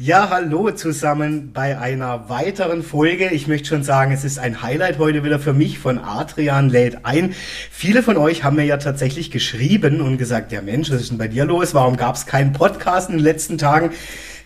Ja, hallo zusammen bei einer weiteren Folge. Ich möchte schon sagen, es ist ein Highlight heute wieder für mich von Adrian lädt ein. Viele von euch haben mir ja tatsächlich geschrieben und gesagt, ja Mensch, was ist denn bei dir los? Warum gab es keinen Podcast in den letzten Tagen?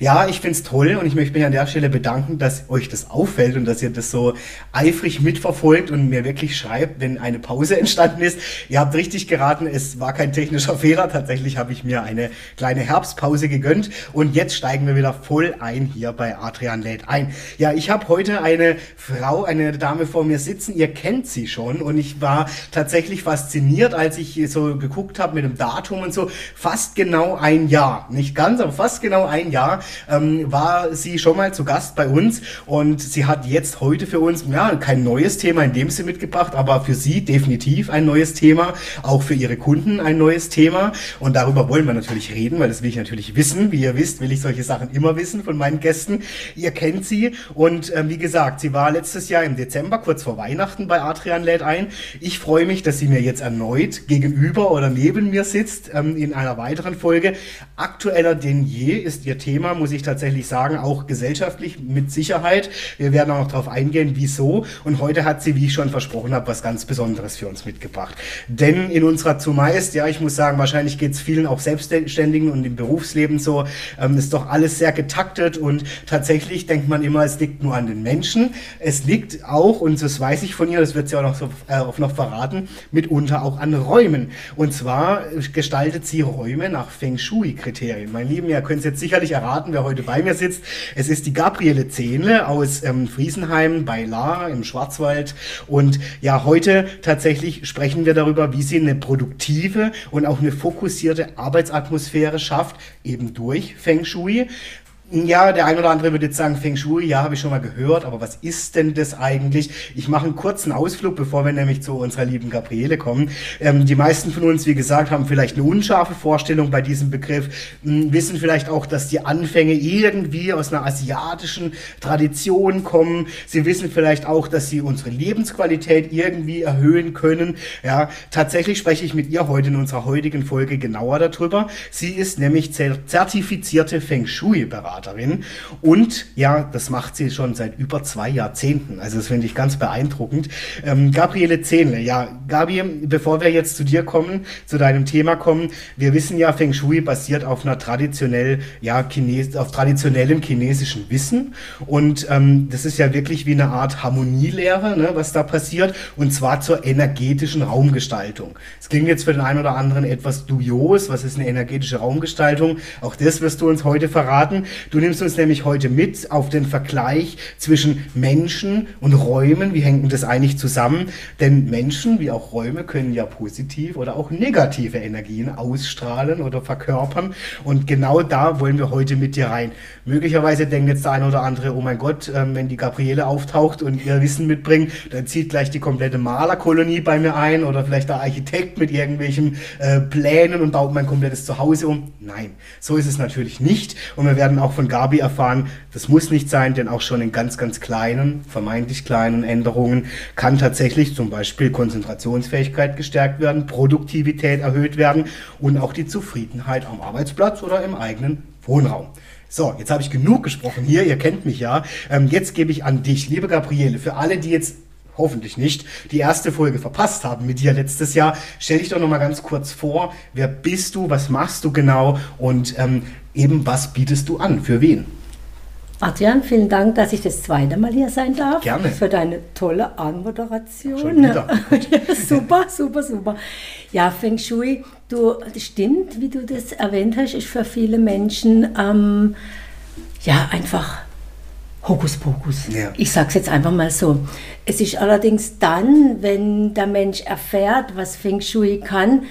Ja, ich find's toll und ich möchte mich an der Stelle bedanken, dass euch das auffällt und dass ihr das so eifrig mitverfolgt und mir wirklich schreibt, wenn eine Pause entstanden ist. Ihr habt richtig geraten, es war kein technischer Fehler. Tatsächlich habe ich mir eine kleine Herbstpause gegönnt und jetzt steigen wir wieder voll ein hier bei Adrian lädt ein. Ja, ich habe heute eine Frau, eine Dame vor mir sitzen. Ihr kennt sie schon und ich war tatsächlich fasziniert, als ich so geguckt habe mit dem Datum und so. Fast genau ein Jahr, nicht ganz, aber fast genau ein Jahr ähm, war sie schon mal zu Gast bei uns und sie hat jetzt heute für uns, ja, kein neues Thema in dem Sinne mitgebracht, aber für sie definitiv ein neues Thema, auch für ihre Kunden ein neues Thema und darüber wollen wir natürlich reden, weil das will ich natürlich wissen. Wie ihr wisst, will ich solche Sachen immer wissen von meinen Gästen. Ihr kennt sie und ähm, wie gesagt, sie war letztes Jahr im Dezember, kurz vor Weihnachten bei Adrian lädt ein. Ich freue mich, dass sie mir jetzt erneut gegenüber oder neben mir sitzt ähm, in einer weiteren Folge. Aktueller denn je ist ihr Thema, muss ich tatsächlich sagen, auch gesellschaftlich mit Sicherheit. Wir werden auch noch darauf eingehen, wieso. Und heute hat sie, wie ich schon versprochen habe, was ganz Besonderes für uns mitgebracht. Denn in unserer zumeist, ja, ich muss sagen, wahrscheinlich geht es vielen auch Selbstständigen und im Berufsleben so, ähm, ist doch alles sehr getaktet und tatsächlich denkt man immer, es liegt nur an den Menschen. Es liegt auch, und das weiß ich von ihr, das wird sie auch noch, so, äh, noch verraten, mitunter auch an Räumen. Und zwar gestaltet sie Räume nach Feng Shui-Kriterien. Mein Lieben, ihr könnt es jetzt sicherlich erraten, wer heute bei mir sitzt. Es ist die Gabriele Zehnle aus ähm, Friesenheim bei La im Schwarzwald. Und ja, heute tatsächlich sprechen wir darüber, wie sie eine produktive und auch eine fokussierte Arbeitsatmosphäre schafft, eben durch Feng Shui. Ja, der ein oder andere würde jetzt sagen, Feng Shui, ja, habe ich schon mal gehört, aber was ist denn das eigentlich? Ich mache einen kurzen Ausflug, bevor wir nämlich zu unserer lieben Gabriele kommen. Ähm, die meisten von uns, wie gesagt, haben vielleicht eine unscharfe Vorstellung bei diesem Begriff, hm, wissen vielleicht auch, dass die Anfänge irgendwie aus einer asiatischen Tradition kommen. Sie wissen vielleicht auch, dass sie unsere Lebensqualität irgendwie erhöhen können. Ja, tatsächlich spreche ich mit ihr heute in unserer heutigen Folge genauer darüber. Sie ist nämlich zertifizierte Feng Shui-Beraterin. Beraterin. Und ja, das macht sie schon seit über zwei Jahrzehnten. Also das finde ich ganz beeindruckend. Ähm, Gabriele Zehnle, ja, Gabi, bevor wir jetzt zu dir kommen, zu deinem Thema kommen, wir wissen ja, Feng Shui basiert auf einer traditionell, ja, Chines auf traditionellem chinesischen Wissen. Und ähm, das ist ja wirklich wie eine Art Harmonielehre, ne, was da passiert. Und zwar zur energetischen Raumgestaltung. Es klingt jetzt für den einen oder anderen etwas dubios. Was ist eine energetische Raumgestaltung? Auch das wirst du uns heute verraten. Du nimmst uns nämlich heute mit auf den Vergleich zwischen Menschen und Räumen. Wie hängt das eigentlich zusammen? Denn Menschen wie auch Räume können ja positiv oder auch negative Energien ausstrahlen oder verkörpern. Und genau da wollen wir heute mit dir rein. Möglicherweise denkt jetzt der eine oder andere, oh mein Gott, ähm, wenn die Gabriele auftaucht und ihr Wissen mitbringt, dann zieht gleich die komplette Malerkolonie bei mir ein oder vielleicht der Architekt mit irgendwelchen äh, Plänen und baut mein komplettes Zuhause um. Nein, so ist es natürlich nicht. Und wir werden auch von von Gabi erfahren, das muss nicht sein, denn auch schon in ganz, ganz kleinen, vermeintlich kleinen Änderungen kann tatsächlich zum Beispiel Konzentrationsfähigkeit gestärkt werden, Produktivität erhöht werden und auch die Zufriedenheit am Arbeitsplatz oder im eigenen Wohnraum. So, jetzt habe ich genug gesprochen hier, ihr kennt mich ja. Ähm, jetzt gebe ich an dich, liebe Gabriele, für alle, die jetzt hoffentlich nicht, die erste Folge verpasst haben mit dir letztes Jahr. Stell dich doch noch mal ganz kurz vor, wer bist du, was machst du genau und ähm, eben was bietest du an, für wen? Adrian, vielen Dank, dass ich das zweite Mal hier sein darf. Gerne. Für deine tolle Anmoderation. Schon wieder. ja, super, super, super. Ja, Feng Shui, du, das stimmt, wie du das erwähnt hast, ist für viele Menschen ähm, ja einfach Hokuspokus. Ja. Ich sage es jetzt einfach mal so. Es ist allerdings dann, wenn der Mensch erfährt, was Feng Shui kann,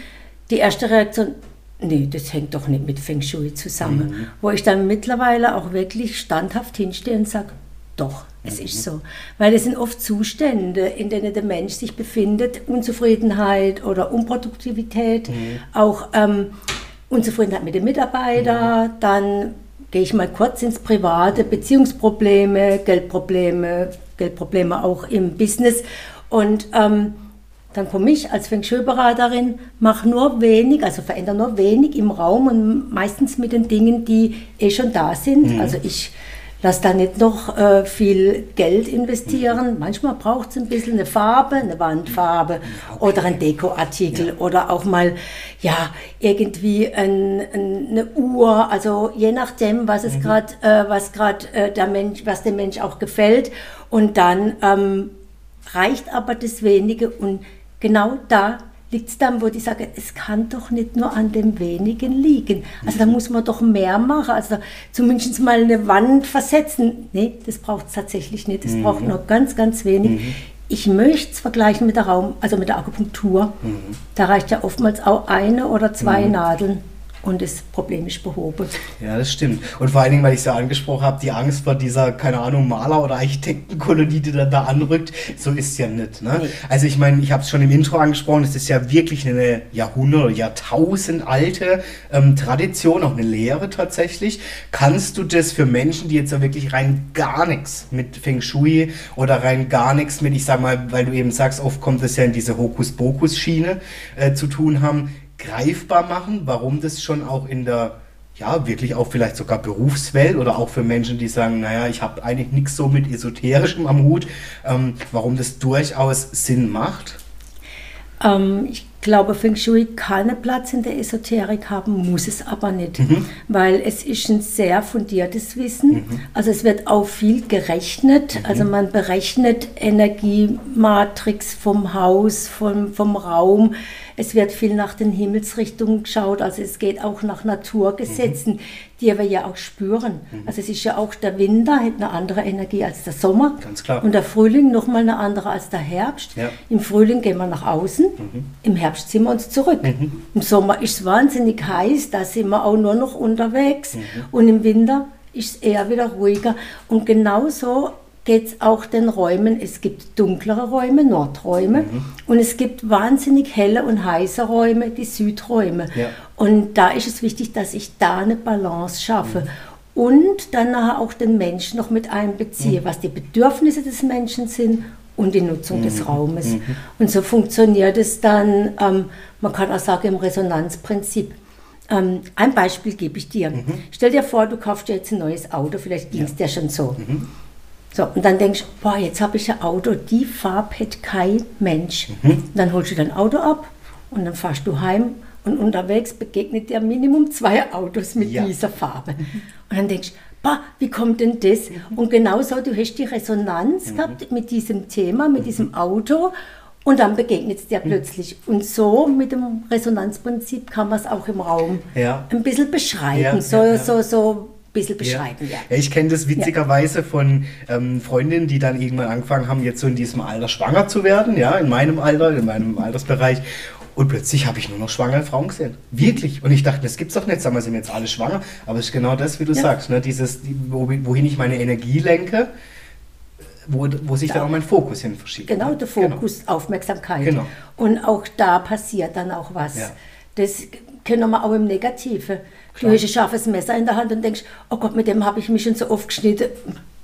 die erste Reaktion, nee, das hängt doch nicht mit Feng Shui zusammen. Mhm. Wo ich dann mittlerweile auch wirklich standhaft hinstehe und sage, doch, es mhm. ist so. Weil es sind oft Zustände, in denen der Mensch sich befindet, Unzufriedenheit oder Unproduktivität, mhm. auch ähm, Unzufriedenheit mit den Mitarbeitern, mhm. dann gehe ich mal kurz ins Private, Beziehungsprobleme, Geldprobleme, Geldprobleme auch im Business. Und ähm, dann komme ich als Feng Shui-Beraterin, mache nur wenig, also verändere nur wenig im Raum und meistens mit den Dingen, die eh schon da sind. Mhm. Also ich lasse da nicht noch äh, viel Geld investieren. Mhm. Manchmal braucht es ein bisschen eine Farbe, eine Wandfarbe okay. oder ein Dekoartikel ja. oder auch mal ja irgendwie ein, ein, eine Uhr. Also je nachdem, was es mhm. gerade, äh, was gerade äh, der Mensch, was dem Mensch auch gefällt. Und dann ähm, reicht aber das wenige und genau da liegt es dann, wo die sagen, es kann doch nicht nur an dem wenigen liegen. Also da muss man doch mehr machen. Also zumindest mal eine Wand versetzen. Nee, das braucht es tatsächlich nicht. Das mhm. braucht nur ganz, ganz wenig. Mhm. Ich möchte es vergleichen mit der Raum, also mit der Akupunktur. Mhm. Da reicht ja oftmals auch eine oder zwei mhm. Nadeln und das Problem ist behoben. Ja, das stimmt. Und vor allen Dingen, weil ich es ja angesprochen habe, die Angst vor dieser, keine Ahnung, Maler- oder Architektenkolonie, die dann da anrückt, so ist es ja nicht. Ne? Nee. Also ich meine, ich habe es schon im Intro angesprochen, es ist ja wirklich eine Jahrhundert- oder Jahrtausend alte ähm, Tradition, auch eine Lehre tatsächlich. Kannst du das für Menschen, die jetzt ja wirklich rein gar nichts mit Feng Shui oder rein gar nichts mit, ich sag mal, weil du eben sagst, oft kommt es ja in diese Hokuspokus-Schiene äh, zu tun haben, greifbar machen, warum das schon auch in der, ja, wirklich auch vielleicht sogar Berufswelt oder auch für Menschen, die sagen, naja, ich habe eigentlich nichts so mit Esoterischem am Hut, ähm, warum das durchaus Sinn macht? Ähm, ich glaube, Feng Shui kann einen Platz in der Esoterik haben, muss es aber nicht, mhm. weil es ist ein sehr fundiertes Wissen. Mhm. Also es wird auch viel gerechnet, mhm. also man berechnet Energiematrix vom Haus, vom, vom Raum. Es wird viel nach den Himmelsrichtungen geschaut, also es geht auch nach Naturgesetzen, mhm. die wir ja auch spüren. Mhm. Also es ist ja auch der Winter hat eine andere Energie als der Sommer. Ganz klar. Und der Frühling nochmal eine andere als der Herbst. Ja. Im Frühling gehen wir nach außen, mhm. im Herbst ziehen wir uns zurück. Mhm. Im Sommer ist es wahnsinnig heiß, da sind wir auch nur noch unterwegs. Mhm. Und im Winter ist es eher wieder ruhiger. Und genauso geht es auch den Räumen. Es gibt dunklere Räume, Nordräume, mhm. und es gibt wahnsinnig helle und heiße Räume, die Südräume. Ja. Und da ist es wichtig, dass ich da eine Balance schaffe. Mhm. Und dann nachher auch den Menschen noch mit einbeziehe, mhm. was die Bedürfnisse des Menschen sind und die Nutzung des mhm. Raumes. Mhm. Und so funktioniert es dann, ähm, man kann auch sagen, im Resonanzprinzip. Ähm, ein Beispiel gebe ich dir. Mhm. Stell dir vor, du kaufst dir jetzt ein neues Auto, vielleicht ging es ja. dir schon so. Mhm. So, und dann denkst du, boah, jetzt habe ich ein Auto, die Farbe hat kein Mensch. Mhm. Dann holst du dein Auto ab und dann fahrst du heim und unterwegs begegnet dir Minimum zwei Autos mit ja. dieser Farbe. Und dann denkst du, boah, wie kommt denn das? Mhm. Und genauso, du hast die Resonanz mhm. gehabt mit diesem Thema, mit diesem mhm. Auto und dann begegnet es dir mhm. plötzlich. Und so mit dem Resonanzprinzip kann man es auch im Raum ja. ein bisschen beschreiben. Ja, so, ja, so, so bisschen beschreiben. Ja. ja. ich kenne das witzigerweise ja. von ähm, Freundinnen, die dann irgendwann angefangen haben, jetzt so in diesem Alter schwanger zu werden, ja, in meinem Alter, in meinem Altersbereich. Und plötzlich habe ich nur noch schwangere Frauen gesehen. Wirklich. Und ich dachte, das gibt's doch nicht. Sagen wir, sind jetzt alle schwanger. Aber es ist genau das, wie du ja. sagst, ne? Dieses, wohin ich meine Energie lenke, wo, wo sich dann auch mein Fokus hin verschiebt. Genau, der genau. Fokus, genau. Aufmerksamkeit. Genau. Und auch da passiert dann auch was. Das können wir auch im Negativen. Du hast ein scharfes Messer in der Hand und denkst, oh Gott, mit dem habe ich mich schon so oft geschnitten.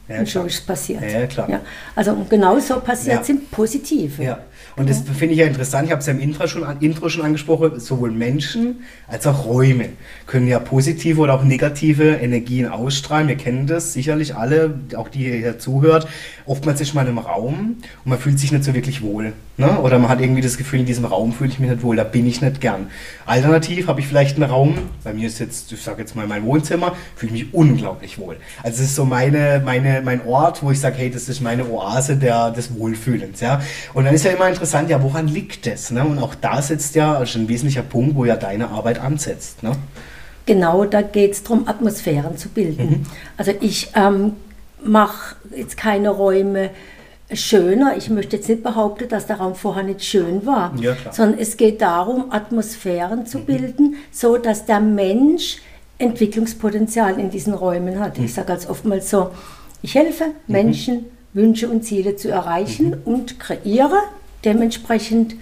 Ja, und schon ist es passiert. Ja, klar. Ja. Also genau so passiert ja. im Positiven. Ja. Und das finde ich ja interessant, ich habe es ja im Intro schon, Intro schon angesprochen, sowohl Menschen als auch Räume können ja positive oder auch negative Energien ausstrahlen. Wir kennen das sicherlich alle, auch die hier zuhört. Oftmals ist man im Raum und man fühlt sich nicht so wirklich wohl. Ne? Oder man hat irgendwie das Gefühl, in diesem Raum fühle ich mich nicht wohl, da bin ich nicht gern. Alternativ habe ich vielleicht einen Raum, bei mir ist jetzt, ich sage jetzt mal mein Wohnzimmer, fühle ich mich unglaublich wohl. Also es ist so meine, meine, mein Ort, wo ich sage, hey, das ist meine Oase der, des Wohlfühlens. Ja? Und dann ist ja immer interessant, ja, woran liegt das? Ne? Und auch da sitzt ja also ein wesentlicher Punkt, wo ja deine Arbeit ansetzt. Ne? Genau, da geht es darum, Atmosphären zu bilden. Mhm. Also ich ähm, mache jetzt keine Räume, schöner. Ich möchte jetzt nicht behaupten, dass der Raum vorher nicht schön war, Ja, sondern es geht darum, Atmosphären zu bilden, so dass der Mensch Entwicklungspotenzial in diesen Räumen hat. Ich sage als oftmals so, ich helfe Menschen, Wünsche und Ziele zu erreichen und kreiere dementsprechend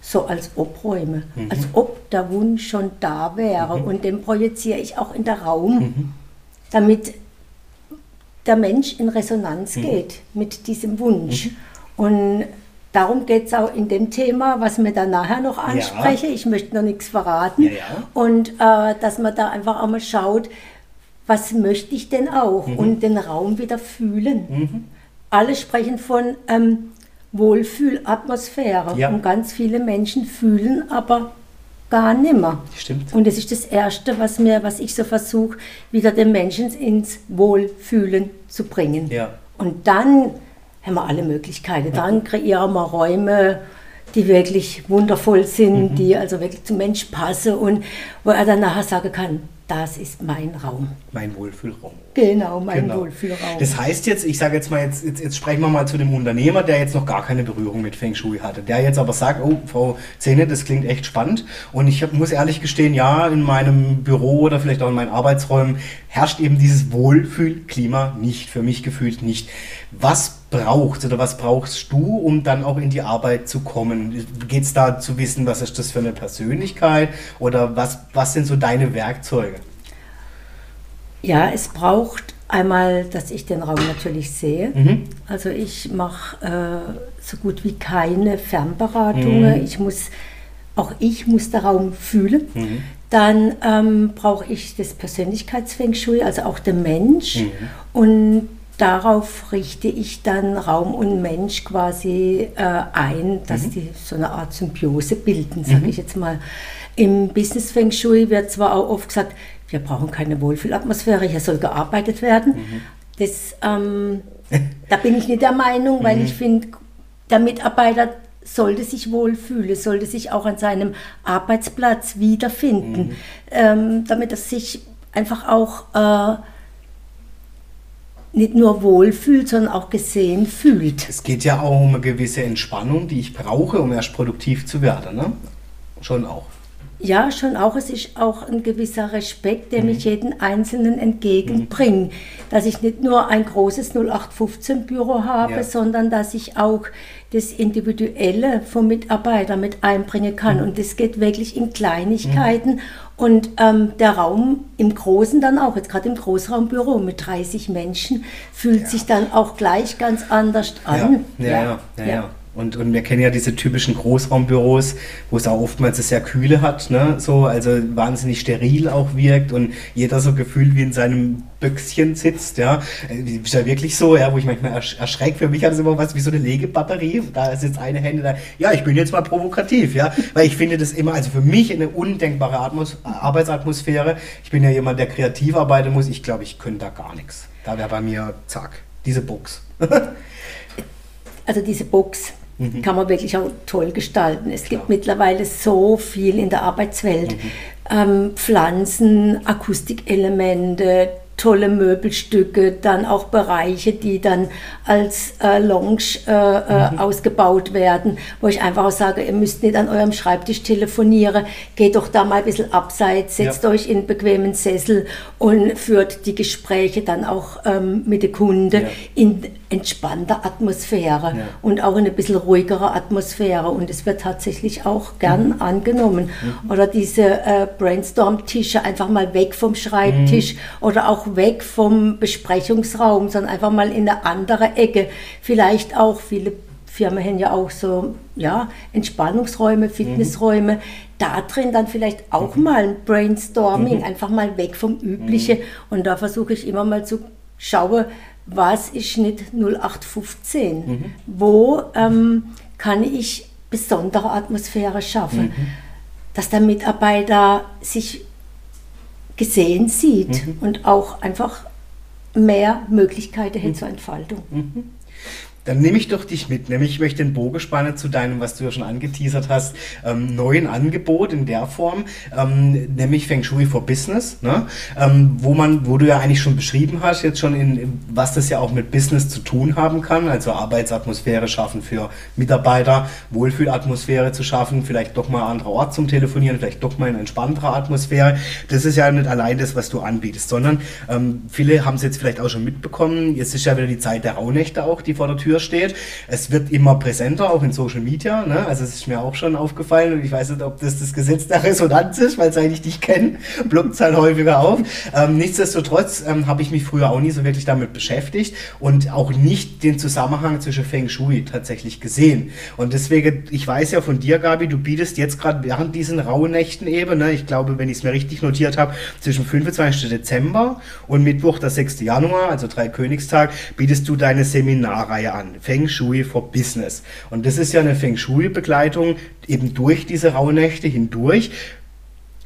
so als ob Räume, als ob der Wunsch schon da wäre und den projiziere ich auch in der Raum, damit der Mensch in Resonanz geht mit diesem Wunsch. Und darum geht es auch in dem Thema, was wir dann nachher noch anspreche. Ich möchte noch nichts verraten. Ja, ja. Und äh, dass man da einfach auch mal schaut, was möchte ich denn auch? Und den Raum wieder fühlen. Alle sprechen von ähm, Wohlfühlatmosphäre. Ja. Und ganz viele Menschen fühlen aber gar nimmer. Stimmt. Und das ist das Erste, was, mir, was ich so versuche, wieder den Menschen ins Wohlfühlen zu bringen. Ja. Und dann haben wir alle Möglichkeiten. Dann kreieren wir Räume, die wirklich wundervoll sind, die also wirklich zum Mensch passen und wo er dann nachher sagen kann, das ist mein Raum. Mein Wohlfühlraum. Genau, mein Genau. Wohlfühlraum. Das heißt jetzt, ich sage jetzt mal, jetzt, jetzt, jetzt sprechen wir mal zu dem Unternehmer, der jetzt noch gar keine Berührung mit Feng Shui hatte. Der jetzt aber sagt, oh, Frau Zähne, das klingt echt spannend. Und ich hab, muss ehrlich gestehen, ja, in meinem Büro oder vielleicht auch in meinen Arbeitsräumen herrscht eben dieses Wohlfühlklima nicht, für mich gefühlt nicht. Was braucht oder was brauchst du, um dann auch in die Arbeit zu kommen? Geht es da zu wissen, was ist das für eine Persönlichkeit oder was, was sind so deine Werkzeuge? Ja, es braucht einmal, dass ich den Raum natürlich sehe. Mhm. Also ich mache äh, so gut wie keine Fernberatungen. Mhm. Ich muss, auch ich muss den Raum fühlen. Mhm. Dann ähm, brauche ich das Persönlichkeitsfeng Shui, also auch den Mensch. Mhm. Und darauf richte ich dann Raum und Mensch quasi äh, ein, dass Mhm. die so eine Art Symbiose bilden, sage ich jetzt mal. Im Business Feng Shui wird zwar auch oft gesagt, wir brauchen keine Wohlfühlatmosphäre, hier soll gearbeitet werden. Mhm. Das, ähm, da bin ich nicht der Meinung, Mhm. weil ich finde, der Mitarbeiter sollte sich wohlfühlen, sollte sich auch an seinem Arbeitsplatz wiederfinden, Mhm. ähm, damit er sich einfach auch äh, nicht nur wohlfühlt, sondern auch gesehen fühlt. Es geht ja auch um eine gewisse Entspannung, die ich brauche, um erst produktiv zu werden. Ne? Schon auch. Ja, schon auch. Es ist auch ein gewisser Respekt, der mich jeden Einzelnen entgegenbringt. Dass ich nicht nur ein großes 0815-Büro habe, Ja. sondern dass ich auch das Individuelle vom Mitarbeiter mit einbringen kann. Und das geht wirklich in Kleinigkeiten. Und ähm, der Raum im Großen dann auch, jetzt gerade im Großraumbüro mit 30 Menschen, fühlt sich dann auch gleich ganz anders an. Ja, ja, ja. ja, ja. Und, und wir kennen ja diese typischen Großraumbüros, wo es auch oftmals es sehr kühle hat, ne? so, also wahnsinnig steril auch wirkt und jeder so gefühlt wie in seinem Büchschen sitzt, ja. Äh, Ist ja wirklich so, ja, wo ich manchmal ersch erschrecke. Für mich hat es immer was wie so eine Legebatterie. Da ist jetzt eine Hände da. Ja, ich bin jetzt mal provokativ, ja. Weil ich finde das immer, also für mich eine undenkbare Atmos Arbeitsatmosphäre. Ich bin ja jemand, der kreativ arbeiten muss. Ich glaube, ich könnte da gar nichts. Da wäre bei mir, zack, diese Box. Also diese Box kann man wirklich auch toll gestalten. Es Mhm. Klar. gibt mittlerweile so viel in der Arbeitswelt. Mhm. Ähm, Pflanzen, Akustikelemente, tolle Möbelstücke, dann auch Bereiche, die dann als äh, Lounge äh, äh, Mhm. ausgebaut werden, wo ich einfach auch sage, ihr müsst nicht an eurem Schreibtisch telefonieren, geht doch da mal ein bisschen abseits, setzt Ja. euch in einen bequemen Sessel und führt die Gespräche dann auch ähm, mit den Kunden Ja. in entspannter Atmosphäre Ja. und auch in ein bisschen ruhigerer Atmosphäre und es wird tatsächlich auch gern Mhm. angenommen. Oder diese äh, Brainstorm-Tische einfach mal weg vom Schreibtisch Mhm. oder auch weg vom Besprechungsraum, sondern einfach mal in eine andere Ecke. Vielleicht auch viele Firmen haben ja auch so ja, Entspannungsräume, Fitnessräume. Da drin dann vielleicht auch mal ein Brainstorming, einfach mal weg vom Üblichen. Und da versuche ich immer mal zu schauen, was ist nicht 0815? Wo ähm, kann ich besondere Atmosphäre schaffen? Dass der Mitarbeiter sich gesehen sieht und auch einfach mehr Möglichkeiten hat zur Entfaltung. Dann nehme ich doch dich mit. Nämlich ich möchte den Bogen spannen zu deinem, was du ja schon angeteasert hast, ähm, neuen Angebot in der Form, ähm, nämlich Feng Shui for Business, ne? ähm, wo man, wo du ja eigentlich schon beschrieben hast, jetzt schon in, was das ja auch mit Business zu tun haben kann, also Arbeitsatmosphäre schaffen für Mitarbeiter, Wohlfühlatmosphäre zu schaffen, vielleicht doch mal anderer Ort zum Telefonieren, vielleicht doch mal in entspannterer Atmosphäre. Das ist ja nicht allein das, was du anbietest, sondern ähm, viele haben es jetzt vielleicht auch schon mitbekommen. Jetzt ist ja wieder die Zeit der Rauhnächte auch, die vor der Tür steht. Es wird immer präsenter, auch in Social Media. Ne? Also es ist mir auch schon aufgefallen und ich weiß nicht, ob das das Gesetz der Resonanz ist, weil seit ich dich kenne, ploppt es halt häufiger auf. Ähm, nichtsdestotrotz ähm, habe ich mich früher auch nie so wirklich damit beschäftigt und auch nicht den Zusammenhang zwischen Feng Shui tatsächlich gesehen. Und deswegen, ich weiß ja von dir, Gabi, du bietest jetzt gerade während diesen Rauhnächten eben, ne, ich glaube, wenn ich es mir richtig notiert habe, zwischen 25. Dezember und Mittwoch, der 6. Januar, also drei Königstag, bietest du deine Seminarreihe an. Feng Shui for Business. Und das ist ja eine Feng Shui-Begleitung eben durch diese Rauhnächte hindurch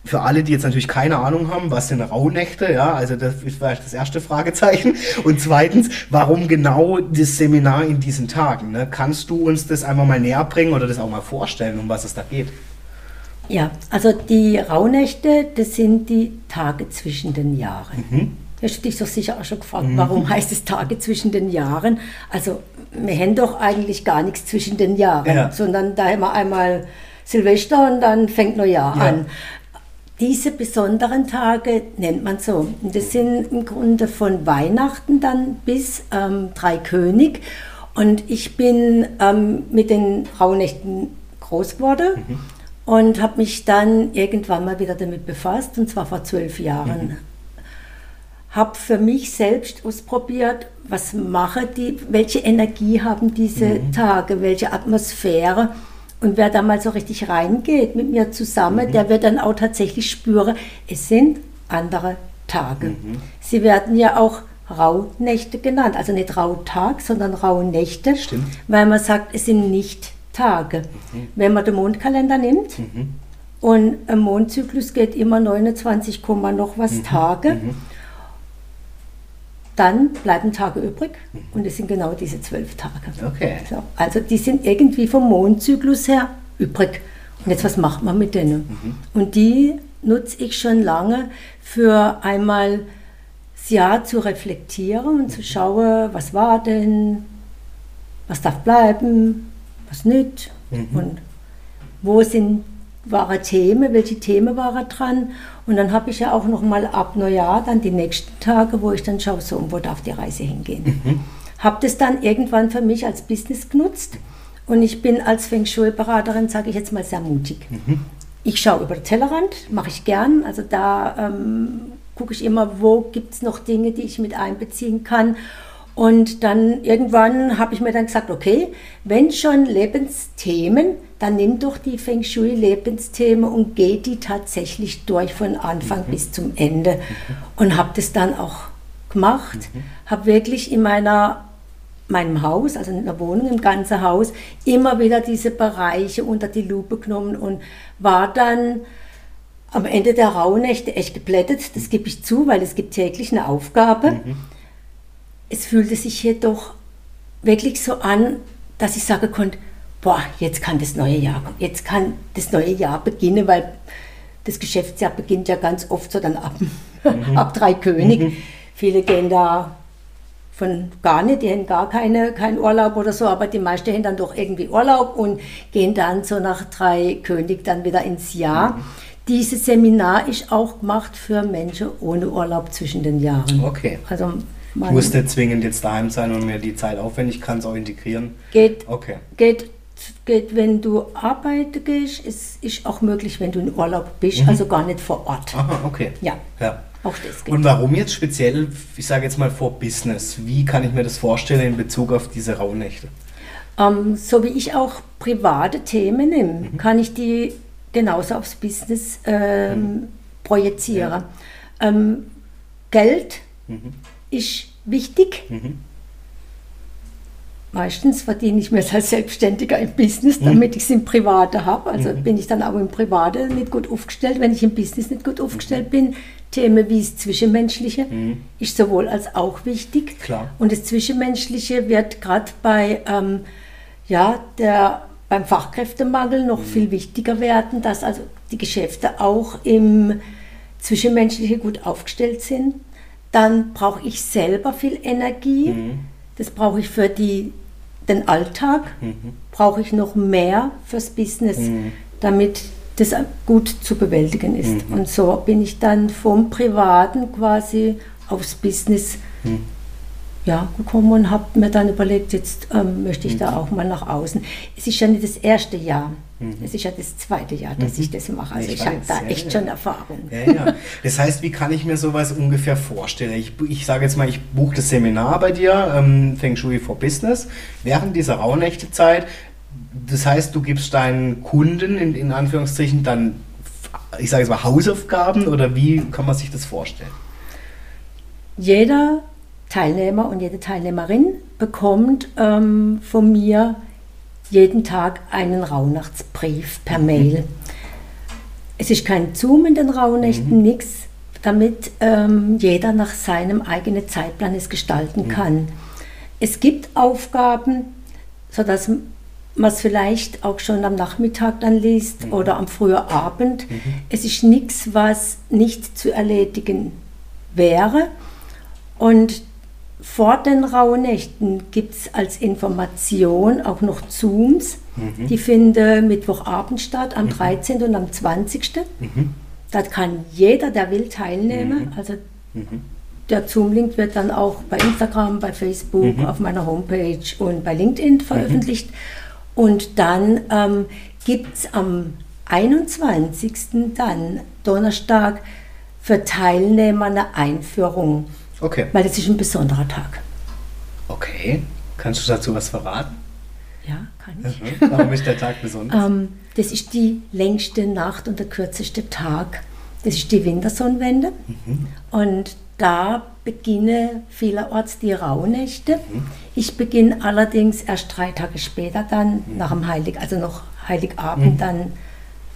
für alle, die jetzt natürlich keine Ahnung haben, was sind Rauhnächte, ja, also das ist vielleicht das erste Fragezeichen. Und zweitens, warum genau das Seminar in diesen Tagen? Ne? Kannst du uns das einfach mal näher bringen oder das auch mal vorstellen, um was es da geht? Ja, also die Rauhnächte, das sind die Tage zwischen den Jahren. Mhm. Du hast dich doch sicher auch schon gefragt, mhm. warum heißt es Tage zwischen den Jahren? Also wir haben doch eigentlich gar nichts zwischen den Jahren, ja. sondern da haben wir einmal Silvester und dann fängt Neujahr ja. an. Diese besonderen Tage nennt man so. Und das sind im Grunde von Weihnachten dann bis ähm, Dreikönig. Und ich bin ähm, mit den Rauhnächten groß geworden mhm. und habe mich dann irgendwann mal wieder damit befasst, und zwar vor zwölf Jahren. Mhm. Habe für mich selbst ausprobiert, was mache die, welche Energie haben diese mhm. Tage, welche Atmosphäre. Und wer da mal so richtig reingeht mit mir zusammen, mhm. der wird dann auch tatsächlich spüren, es sind andere Tage. Mhm. Sie werden ja auch Rauhnächte genannt, also nicht Rauhtag, sondern Rauhnächte, Stimmt. weil man sagt, es sind nicht Tage. Mhm. Wenn man den Mondkalender nimmt mhm. und ein Mondzyklus geht immer 29, noch was mhm. Tage, mhm dann bleiben Tage übrig und es sind genau diese zwölf Tage. Okay. So, also die sind irgendwie vom Mondzyklus her übrig. Und jetzt, was macht man mit denen? Mhm. Und die nutze ich schon lange für einmal das Jahr zu reflektieren und zu schauen, was war denn, was darf bleiben, was nicht mhm. und wo sind wahre Themen, welche Themen waren dran. Und dann habe ich ja auch noch mal ab Neujahr dann die nächsten Tage, wo ich dann schaue, so, wo darf die Reise hingehen. Mhm. Habe das dann irgendwann für mich als Business genutzt und ich bin als Feng Shui-Beraterin, sage ich jetzt mal, sehr mutig. Mhm. Ich schaue über den Tellerrand, mache ich gern. Also da ähm, gucke ich immer, wo gibt es noch Dinge, die ich mit einbeziehen kann. Und dann irgendwann habe ich mir dann gesagt, okay, wenn schon Lebensthemen, dann nimm doch die Feng Shui Lebensthemen und geh die tatsächlich durch von Anfang mhm. bis zum Ende. Mhm. Und habe das dann auch gemacht, mhm. habe wirklich in meiner meinem Haus, also in der Wohnung, im ganzen Haus, immer wieder diese Bereiche unter die Lupe genommen und war dann am Ende der Rauhnächte echt geblättet, das gebe ich zu, weil es gibt täglich eine Aufgabe. Mhm es fühlte sich jedoch wirklich so an, dass ich sagen konnte, boah, jetzt kann das neue Jahr kommen, jetzt kann das neue Jahr beginnen, weil das Geschäftsjahr beginnt ja ganz oft so dann ab, mhm. ab drei König. Mhm. Viele gehen da von gar nicht, die haben gar keine, keinen Urlaub oder so, aber die meisten haben dann doch irgendwie Urlaub und gehen dann so nach drei König dann wieder ins Jahr. Mhm. Dieses Seminar ist auch gemacht für Menschen ohne Urlaub zwischen den Jahren. Okay. Also ich muss nicht zwingend jetzt daheim sein und mir die Zeit aufwenden, ich kann es auch integrieren. Geht, okay. geht, geht, wenn du arbeiten gehst, es ist auch möglich, wenn du in Urlaub bist, mhm. also gar nicht vor Ort. Aha, okay. Ja. ja. Auch das geht. Und warum jetzt speziell, ich sage jetzt mal vor Business? Wie kann ich mir das vorstellen in Bezug auf diese Rauhnächte? Ähm, so wie ich auch private Themen nehme, mhm. kann ich die genauso aufs Business ähm, mhm. projizieren. Ja. Ähm, Geld mhm ist wichtig. Mhm. Meistens verdiene ich mir als Selbstständiger im Business, mhm. damit mhm. ich es im Private habe. Also mhm. bin ich dann auch im Private nicht gut aufgestellt. Wenn ich im Business nicht gut aufgestellt mhm. bin, Themen wie das Zwischenmenschliche ist sowohl als auch wichtig. Klar. Und das Zwischenmenschliche wird gerade bei ähm, ja, der, beim Fachkräftemangel noch viel wichtiger werden, dass also die Geschäfte auch im Zwischenmenschliche gut aufgestellt sind. Dann brauche ich selber viel Energie. Das brauche ich für die, den Alltag. Brauche ich noch mehr fürs Business, damit das gut zu bewältigen ist. Und so bin ich dann vom Privaten quasi aufs Business ja, gekommen und habe mir dann überlegt, jetzt ähm, möchte ich da auch mal nach außen. Es ist ja nicht das erste Jahr, es ist ja das zweite Jahr, dass ich das mache. Also Ich ich, habe da ja, echt ja. schon Erfahrung. Ja. Das heißt, wie kann ich mir sowas ungefähr vorstellen? Ich, ich sage jetzt mal, ich buche das Seminar bei dir, ähm, Feng Shui for Business, während dieser Rauhnächtezeit. Das heißt, du gibst deinen Kunden in, in Anführungszeichen dann, ich sage jetzt mal, Hausaufgaben oder wie kann man sich das vorstellen? Jeder Teilnehmer und jede Teilnehmerin bekommt ähm, von mir jeden Tag einen Rauhnachtsbrief per Mail. Es ist kein Zoom in den Rauhnächten, nichts, damit ähm, jeder nach seinem eigenen Zeitplan es gestalten kann. Es gibt Aufgaben, sodass man es vielleicht auch schon am Nachmittag dann liest oder am frühen Abend. Es ist nichts, was nicht zu erledigen wäre. Und vor den Rauhnächten gibt es als Information auch noch Zooms. Die finden Mittwochabend statt, am 13. und am 20. Da kann jeder, der will, teilnehmen. Also der Zoom-Link wird dann auch bei Instagram, bei Facebook, auf meiner Homepage und bei LinkedIn veröffentlicht. Und dann ähm, gibt es am 21. dann Donnerstag für Teilnehmer eine Einführung, Okay. weil das ist ein besonderer Tag. Okay. Kannst du dazu was verraten? Ja, kann ich. Mhm. Warum ist der Tag besonders? Ähm, das ist die längste Nacht und der kürzeste Tag. Das ist die Wintersonnenwende. Und da beginne vielerorts die Rauhnächte. Ich beginne allerdings erst drei Tage später dann, nach dem Heilig, also noch Heiligabend, dann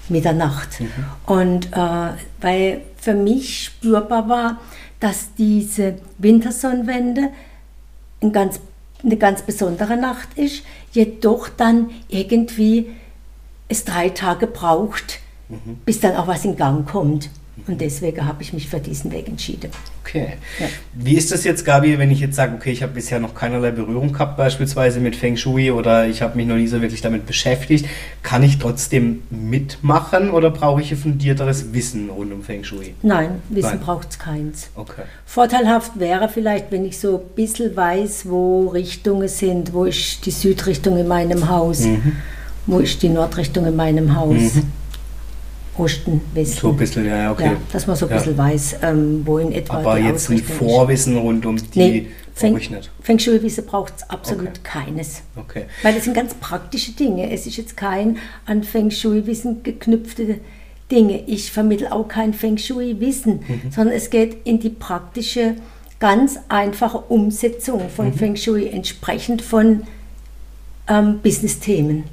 Mitternacht. Und äh, weil für mich spürbar war, dass diese Wintersonnenwende ein ganz, eine ganz besondere Nacht ist, jedoch dann irgendwie es drei Tage braucht, bis dann auch was in Gang kommt. Und deswegen habe ich mich für diesen Weg entschieden. Okay. Ja. Wie ist das jetzt, Gabi, wenn ich jetzt sage, okay, ich habe bisher noch keinerlei Berührung gehabt, beispielsweise mit Feng Shui oder ich habe mich noch nie so wirklich damit beschäftigt, kann ich trotzdem mitmachen oder brauche ich ein fundierteres Wissen rund um Feng Shui? Nein, Wissen braucht es keins. Okay. Vorteilhaft wäre vielleicht, wenn ich so ein bisschen weiß, wo Richtungen sind, wo ist die Südrichtung in meinem Haus, Mhm. wo ist die Nordrichtung in meinem Haus, Osten, Westen. So ein bisschen, ja, okay. Ja, dass man so ein Ja. bisschen weiß, ähm, wo in etwa Aber jetzt ein. Vorwissen rund um die Nee, Feng. Feng Shui-Wissen braucht es absolut Okay. keines. Okay. Weil das sind ganz praktische Dinge. Es ist jetzt kein an Feng Shui-Wissen geknüpfte Dinge. Ich vermittle auch kein Feng Shui-Wissen, Mhm. sondern es geht in die praktische, ganz einfache Umsetzung von Mhm. Feng Shui entsprechend von ähm, Business-Themen.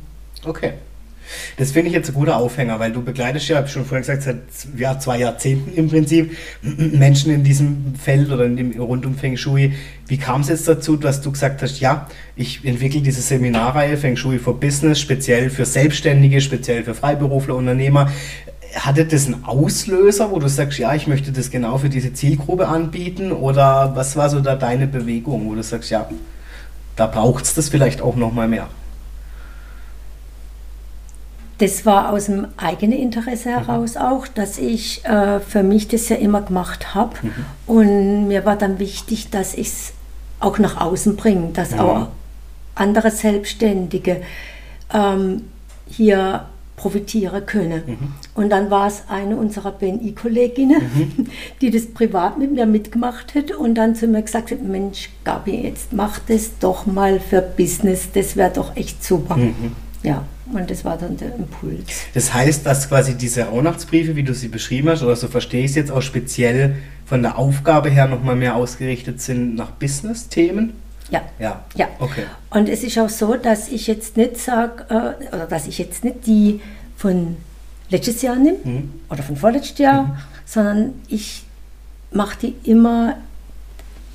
Okay. Das finde ich jetzt ein guter Aufhänger, weil du begleitest ja, habe ich schon vorhin gesagt, seit ja, zwei Jahrzehnten im Prinzip Menschen in diesem Feld oder in dem, rund um Feng Shui. Wie kam es jetzt dazu, dass du gesagt hast, ja, ich entwickle diese Seminarreihe Feng Shui for Business, speziell für Selbstständige, speziell für Freiberufler, Unternehmer. Hatte das einen Auslöser, wo du sagst, ja, ich möchte das genau für diese Zielgruppe anbieten? Oder was war so da deine Bewegung, wo du sagst, ja, da braucht es das vielleicht auch nochmal mehr? Das war aus dem eigenen Interesse heraus auch, dass ich äh, für mich das ja immer gemacht habe. Und mir war dann wichtig, dass ich es auch nach außen bringe, dass Ja. auch andere Selbstständige ähm, hier profitieren können. Und dann war es eine unserer BNI-Kolleginnen, die das privat mit mir mitgemacht hat und dann zu mir gesagt hat, Mensch, Gabi, jetzt mach das doch mal für Business, das wäre doch echt super. Ja, und das war dann der Impuls. Das heißt, dass quasi diese Rauhnachtsbriefe, wie du sie beschrieben hast, oder so verstehe ich es jetzt auch speziell von der Aufgabe her nochmal mehr ausgerichtet sind nach Business-Themen? Ja. Ja. Ja. Okay. Und es ist auch so, dass ich jetzt nicht sage, äh, oder dass ich jetzt nicht die von letztes Jahr nehme Mhm. oder von vorletztes Jahr, sondern ich mache die immer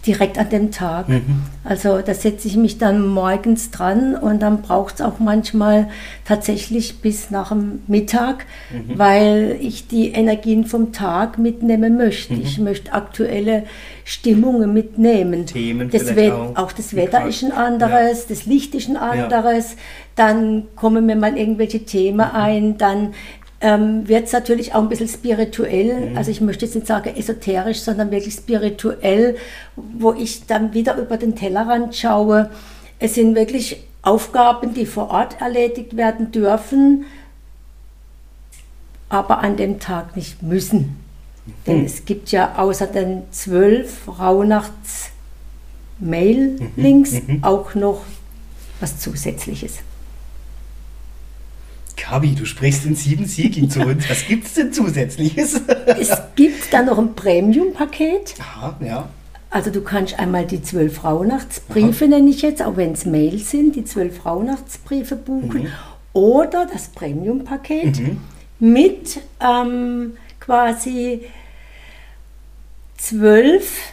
direkt an dem Tag. Mhm. Also da setze ich mich dann morgens dran und dann braucht es auch manchmal tatsächlich bis nach dem Mittag, mhm. weil ich die Energien vom Tag mitnehmen möchte. Mhm. Ich möchte aktuelle Stimmungen mitnehmen. Themen das auch. auch. das Wetter ist ein anderes, ja. das Licht ist ein anderes. Ja. Dann kommen mir mal irgendwelche Themen mhm. ein, dann ähm, wird es natürlich auch ein bisschen spirituell. Mhm. Also ich möchte jetzt nicht sagen esoterisch, sondern wirklich spirituell, wo ich dann wieder über den Tellerrand schaue. Es sind wirklich Aufgaben, die vor Ort erledigt werden dürfen, aber an dem Tag nicht müssen. Mhm. Denn es gibt ja außer den zwölf Rauhnachts-Mail-Links mhm. mhm. auch noch was Zusätzliches. Gabi, du sprichst in sieben Siegeln zu uns. Was gibt es denn zusätzliches? es gibt dann noch ein Premium-Paket. Aha, ja. Also du kannst einmal die zwölf Rauhnachtsbriefe, Aha. nenne ich jetzt, auch wenn es Mails sind, die zwölf Rauhnachtsbriefe buchen. Mhm. Oder das Premium-Paket mhm. mit ähm, quasi zwölf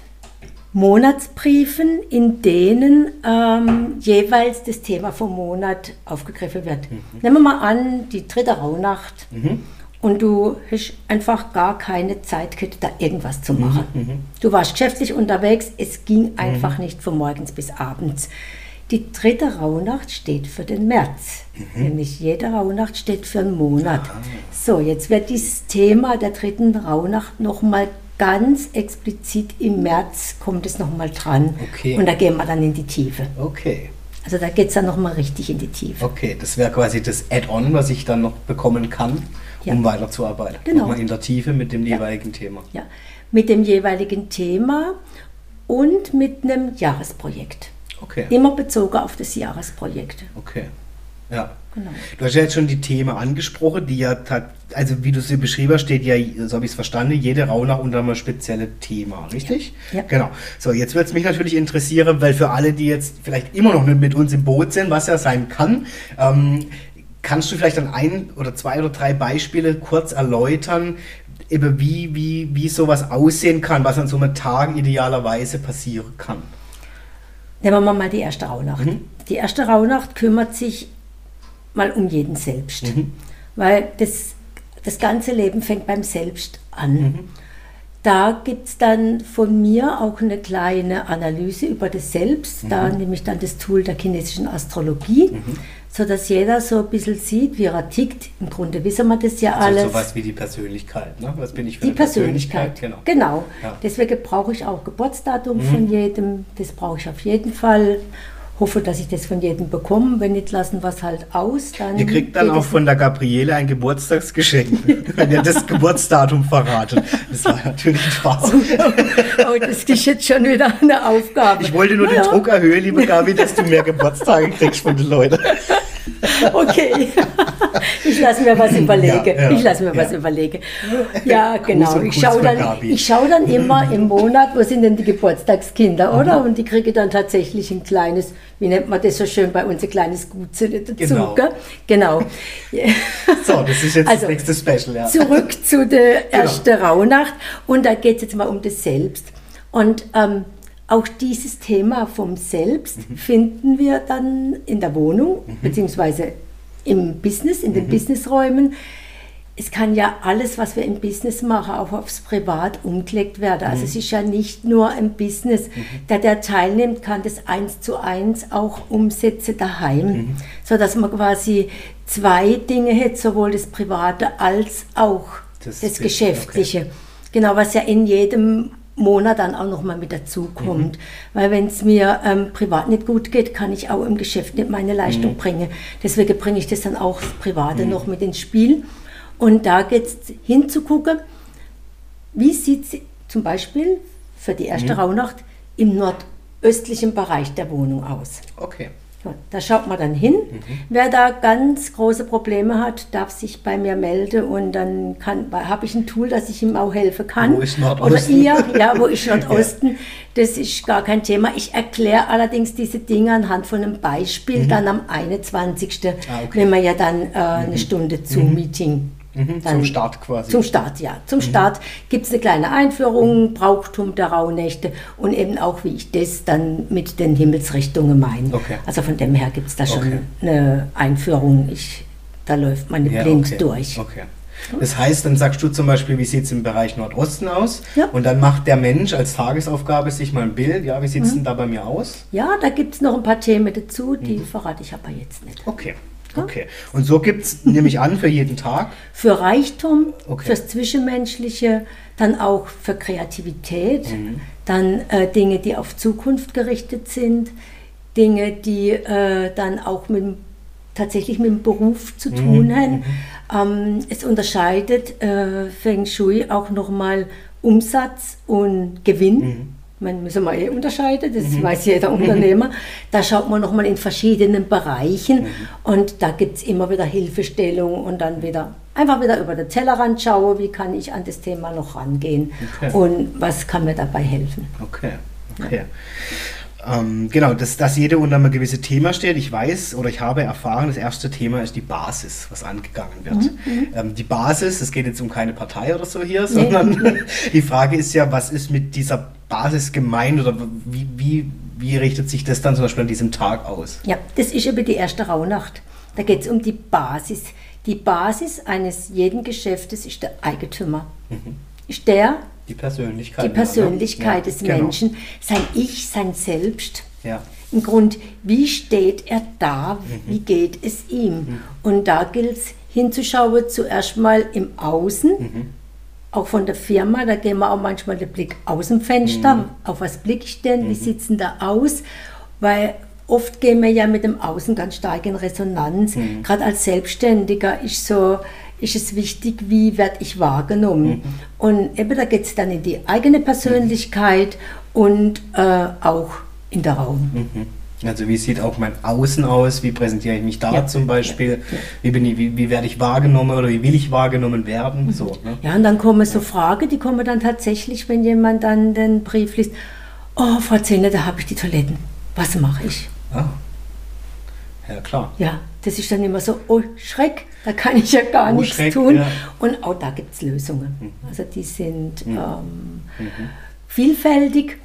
Monatsbriefen, in denen ähm, jeweils das Thema vom Monat aufgegriffen wird. Mhm. Nehmen wir mal an, die dritte Rauhnacht mhm. und du hast einfach gar keine Zeit da irgendwas zu machen. Mhm. mhm. Du warst geschäftlich unterwegs, es ging mhm. einfach nicht von morgens bis abends. Die dritte Rauhnacht steht für den März. Mhm. Nämlich jede Rauhnacht steht für einen Monat. Aha. So, jetzt wird dieses Thema der dritten Rauhnacht nochmal ganz explizit im März kommt es nochmal dran. Okay. Und da gehen wir dann in die Tiefe. Okay. Also da geht es dann nochmal richtig in die Tiefe. Okay, das wäre quasi das Add-on, was ich dann noch bekommen kann, ja. um weiterzuarbeiten. Genau. Nochmal in der Tiefe mit dem ja. jeweiligen Thema. Ja, mit dem jeweiligen Thema und mit einem Jahresprojekt. Okay. Immer bezogen auf das Jahresprojekt. Okay. Ja. Genau. Du hast ja jetzt schon die Themen angesprochen, die ja, also wie du sie beschrieben hast, steht ja, so habe ich es verstanden, jede Raunach unter einem speziellen Thema, richtig? Ja. ja. Genau. So, jetzt würde es mich natürlich interessieren, weil für alle, die jetzt vielleicht immer noch nicht mit uns im Boot sind, was ja sein kann, ähm, kannst du vielleicht an ein oder zwei oder drei Beispiele kurz erläutern, eben wie, wie, wie sowas aussehen kann, was an so einem Tag idealerweise passieren kann? Nehmen wir mal die erste Rauhnacht. Mhm. Die erste Rauhnacht kümmert sich mal um jeden selbst. Mhm. Weil das, das ganze Leben fängt beim Selbst an. Mhm. Da gibt es dann von mir auch eine kleine Analyse über das Selbst. Mhm. Da nehme ich dann das Tool der chinesischen Astrologie, mhm. sodass jeder so ein bisschen sieht, wie er tickt. Im Grunde wissen wir das ja also alles. Sowas wie die Persönlichkeit. Ne? Was bin ich für die Persönlichkeit? Persönlichkeit? Genau. genau. Ja. Deswegen brauche ich auch Geburtsdatum mhm. von jedem. Das brauche ich auf jeden Fall hoffe, dass ich das von jedem bekomme. Wenn nicht, lassen wir es halt aus. Dann ihr kriegt dann auch von der Gabriele ein Geburtstagsgeschenk, wenn ihr das Geburtsdatum verratet. Das war natürlich ein Spaß. Oh, oh, das ist jetzt schon wieder eine Aufgabe. Ich wollte nur ja. den Druck erhöhen, liebe Gabi, dass du mehr Geburtstage kriegst von den Leuten. Okay, ich lasse mir was überlegen. Ja, ja, ich lasse mir ja. was überlegen. Ja, genau. Ich schaue dann, schau dann immer im Monat, wo sind denn die Geburtstagskinder, oder? Und die kriege dann tatsächlich ein kleines, wie nennt man das so schön bei uns, ein kleines Gutzelle dazu. Genau. genau. So, das ist jetzt also, das nächste Special. Zurück zu der genau. ersten genau. Rauhnacht. Und da geht es jetzt mal um das Selbst. Und ähm, auch dieses Thema vom Selbst mhm. finden wir dann in der Wohnung, mhm. beziehungsweise im Business, in den mhm. Businessräumen. Es kann ja alles, was wir im Business machen, auch aufs Privat umgelegt werden. Also mhm. es ist ja nicht nur ein Business. Mhm. Der, der teilnimmt, kann das eins zu eins auch umsetzen daheim, mhm. sodass man quasi zwei Dinge hat, sowohl das Private als auch das, das Geschäftliche. Okay. Genau, was ja in jedem Monat dann auch nochmal mit dazu kommt. Mhm. Weil wenn es mir ähm, privat nicht gut geht, kann ich auch im Geschäft nicht meine Leistung mhm. bringen. Deswegen bringe ich das dann auch Private mhm. noch mit ins Spiel. Und da geht es hinzugucken, wie sieht es zum Beispiel für die erste mhm. Rauhnacht im nordöstlichen Bereich der Wohnung aus. Okay. Da schaut man dann hin. Mhm. Wer da ganz große Probleme hat, darf sich bei mir melden und dann habe ich ein Tool, dass ich ihm auch helfen kann. Wo ist Nordosten? Oder ihr, ja, wo ist Nordosten? ja. Das ist gar kein Thema. Ich erkläre allerdings diese Dinge anhand von einem Beispiel mhm. dann am 21. Ah, okay. wenn wir ja dann äh, eine mhm. Stunde Zoom-Meeting Mhm, zum Start quasi. Zum Start, ja. Mhm. Zum Start gibt es eine kleine Einführung, Brauchtum der Rauhnächte und eben auch, wie ich das dann mit den Himmelsrichtungen meine. Okay. Also von dem her gibt es da schon Okay. eine Einführung. Ich, da läuft man nicht blind okay. durch. Okay. Das heißt, dann sagst du zum Beispiel, wie sieht es im Bereich Nordosten aus? Ja. Und dann macht der Mensch als Tagesaufgabe sich mal ein Bild. Ja, wie sieht es Mhm. denn da bei mir aus? Ja, da gibt es noch ein paar Themen dazu, die Mhm. verrate ich aber jetzt nicht. Okay. Okay. Und so gibt es, nehme ich an, für jeden Tag. Für Reichtum, Okay. fürs Zwischenmenschliche, dann auch für Kreativität, Mhm. dann äh, Dinge, die auf Zukunft gerichtet sind, Dinge, die äh, dann auch mit, tatsächlich mit dem Beruf zu tun haben. Ähm, es unterscheidet äh, Feng Shui auch nochmal Umsatz und Gewinn. Man muss mal eh unterscheiden, das weiß jeder Unternehmer. Da schaut man nochmal in verschiedenen Bereichen und da gibt es immer wieder Hilfestellung und dann wieder einfach wieder über den Tellerrand schaue, wie kann ich an das Thema noch rangehen Okay. und was kann mir dabei helfen. Okay. Okay. Ähm, genau, dass, dass jeder unter einem gewissen Thema steht. Ich weiß oder ich habe erfahren, das erste Thema ist die Basis, was angegangen wird. Mhm, Ähm, die Basis, es geht jetzt um keine Partei oder so hier, sondern die Frage ist ja, was ist mit dieser Basis gemeint oder wie, wie, wie richtet sich das dann zum Beispiel an diesem Tag aus? Ja, das ist über die erste Rauhnacht. Da geht es um die Basis. Die Basis eines jeden Geschäftes ist der Eigentümer. Ist der, Die Persönlichkeit. die Persönlichkeit ja, des genau. Menschen, sein Ich, sein Selbst. Ja. Im Grund, wie steht er da, wie geht es ihm? Und da gilt es hinzuschauen, zuerst mal im Außen, auch von der Firma, da gehen wir auch manchmal den Blick aus dem Fenster, auf was blicke ich denn, wie sieht es denn da aus? Weil oft gehen wir ja mit dem Außen ganz stark in Resonanz. Gerade als Selbstständiger ist so, ist es wichtig, wie werde ich wahrgenommen. Und eben da geht es dann in die eigene Persönlichkeit und äh, auch in der Raum. Mhm. Also wie sieht auch mein Außen aus? Wie präsentiere ich mich da Ja, zum Beispiel? Wie, bin ich, wie, wie werde ich wahrgenommen oder wie will ich wahrgenommen werden? So, ne? Ja, und dann kommen so Fragen, die kommen dann tatsächlich, wenn jemand dann den Brief liest. Oh, Frau Zehner, da habe ich die Toiletten. Was mache ich? Ah. Ja, klar. Ja, das ist dann immer so, oh Schreck, da kann ich ja gar Oh, nichts Schreck, tun. ja. Mhm. Und auch da gibt es Lösungen. Also die sind ähm, vielfältig.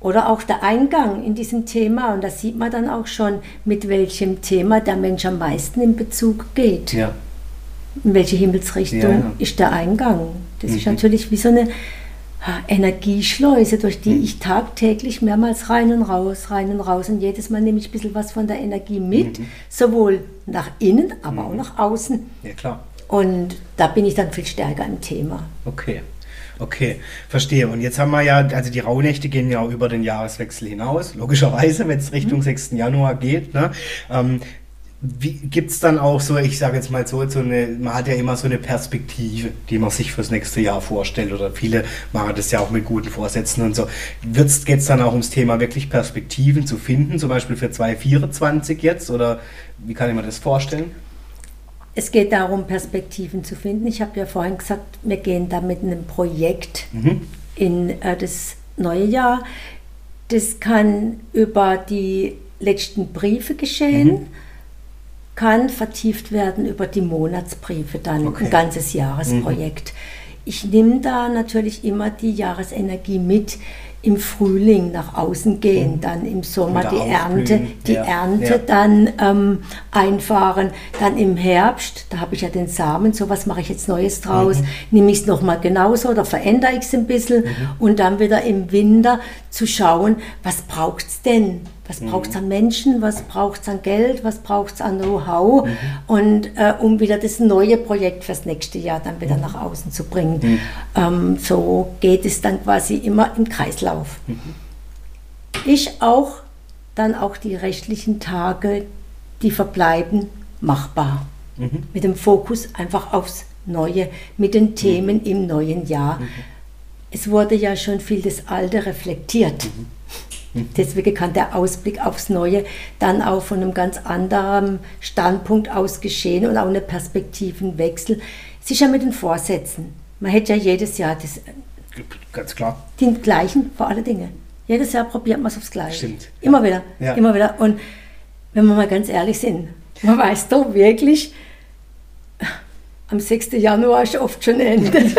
Oder auch der Eingang in diesem Thema. Und da sieht man dann auch schon, mit welchem Thema der Mensch am meisten in Bezug geht. Ja. In welche Himmelsrichtung Ja, ja. ist der Eingang? Das ist Mhm. natürlich wie so eine Energieschleuse, durch die ich tagtäglich mehrmals rein und raus, rein und raus. Und jedes Mal nehme ich ein bisschen was von der Energie mit, Mhm. sowohl nach innen, aber auch nach außen. Ja, klar. Und da bin ich dann viel stärker im Thema. Okay. Okay, verstehe. Und jetzt haben wir ja, also die Rauhnächte gehen ja auch über den Jahreswechsel hinaus, logischerweise, wenn es Richtung 6. Januar geht. Ne? Ähm, Gibt es dann auch so, ich sage jetzt mal so, so eine, man hat ja immer so eine Perspektive, die man sich fürs nächste Jahr vorstellt oder viele machen das ja auch mit guten Vorsätzen und so. Geht es dann auch ums Thema wirklich Perspektiven zu finden, zum Beispiel für 2024 jetzt oder wie kann ich mir das vorstellen? Es geht darum, Perspektiven zu finden. Ich habe ja vorhin gesagt, wir gehen da mit einem Projekt Mhm. in äh, das neue Jahr. Das kann über die letzten Briefe geschehen, Mhm. kann vertieft werden über die Monatsbriefe, dann Okay. Mhm. ein ganzes Jahresprojekt. Ich nehme da natürlich immer die Jahresenergie mit. Im Frühling nach außen gehen, dann im Sommer die Ernte, die Ja, Ernte ja. dann ähm, einfahren. Dann im Herbst, da habe ich ja den Samen, so was mache ich jetzt Neues draus, Mhm. nehme ich es nochmal genauso oder verändere ich es ein bisschen und dann wieder im Winter zu schauen, was braucht es denn? Was Mhm. braucht es an Menschen? Was braucht es an Geld? Was braucht es an Know-how? Und äh, um wieder das neue Projekt fürs nächste Jahr dann wieder nach außen zu bringen. Ähm, so geht es dann quasi immer im Kreislauf. Ich auch dann auch die rechtlichen Tage, die verbleiben, machbar. Mit dem Fokus einfach aufs Neue, mit den Themen im neuen Jahr. Es wurde ja schon viel das Alte reflektiert. Deswegen kann der Ausblick aufs Neue dann auch von einem ganz anderen Standpunkt aus geschehen und auch eine Perspektivenwechsel. Sicher mit den Vorsätzen. Man hätte ja jedes Jahr das, Ganz klar. die gleichen vor alle Dinge. Jedes Jahr probiert man es aufs Gleiche. Stimmt, ja. Immer wieder, Ja. immer wieder. Und wenn wir mal ganz ehrlich sind, man weiß doch wirklich, am 6. Januar ist oft schon Ende.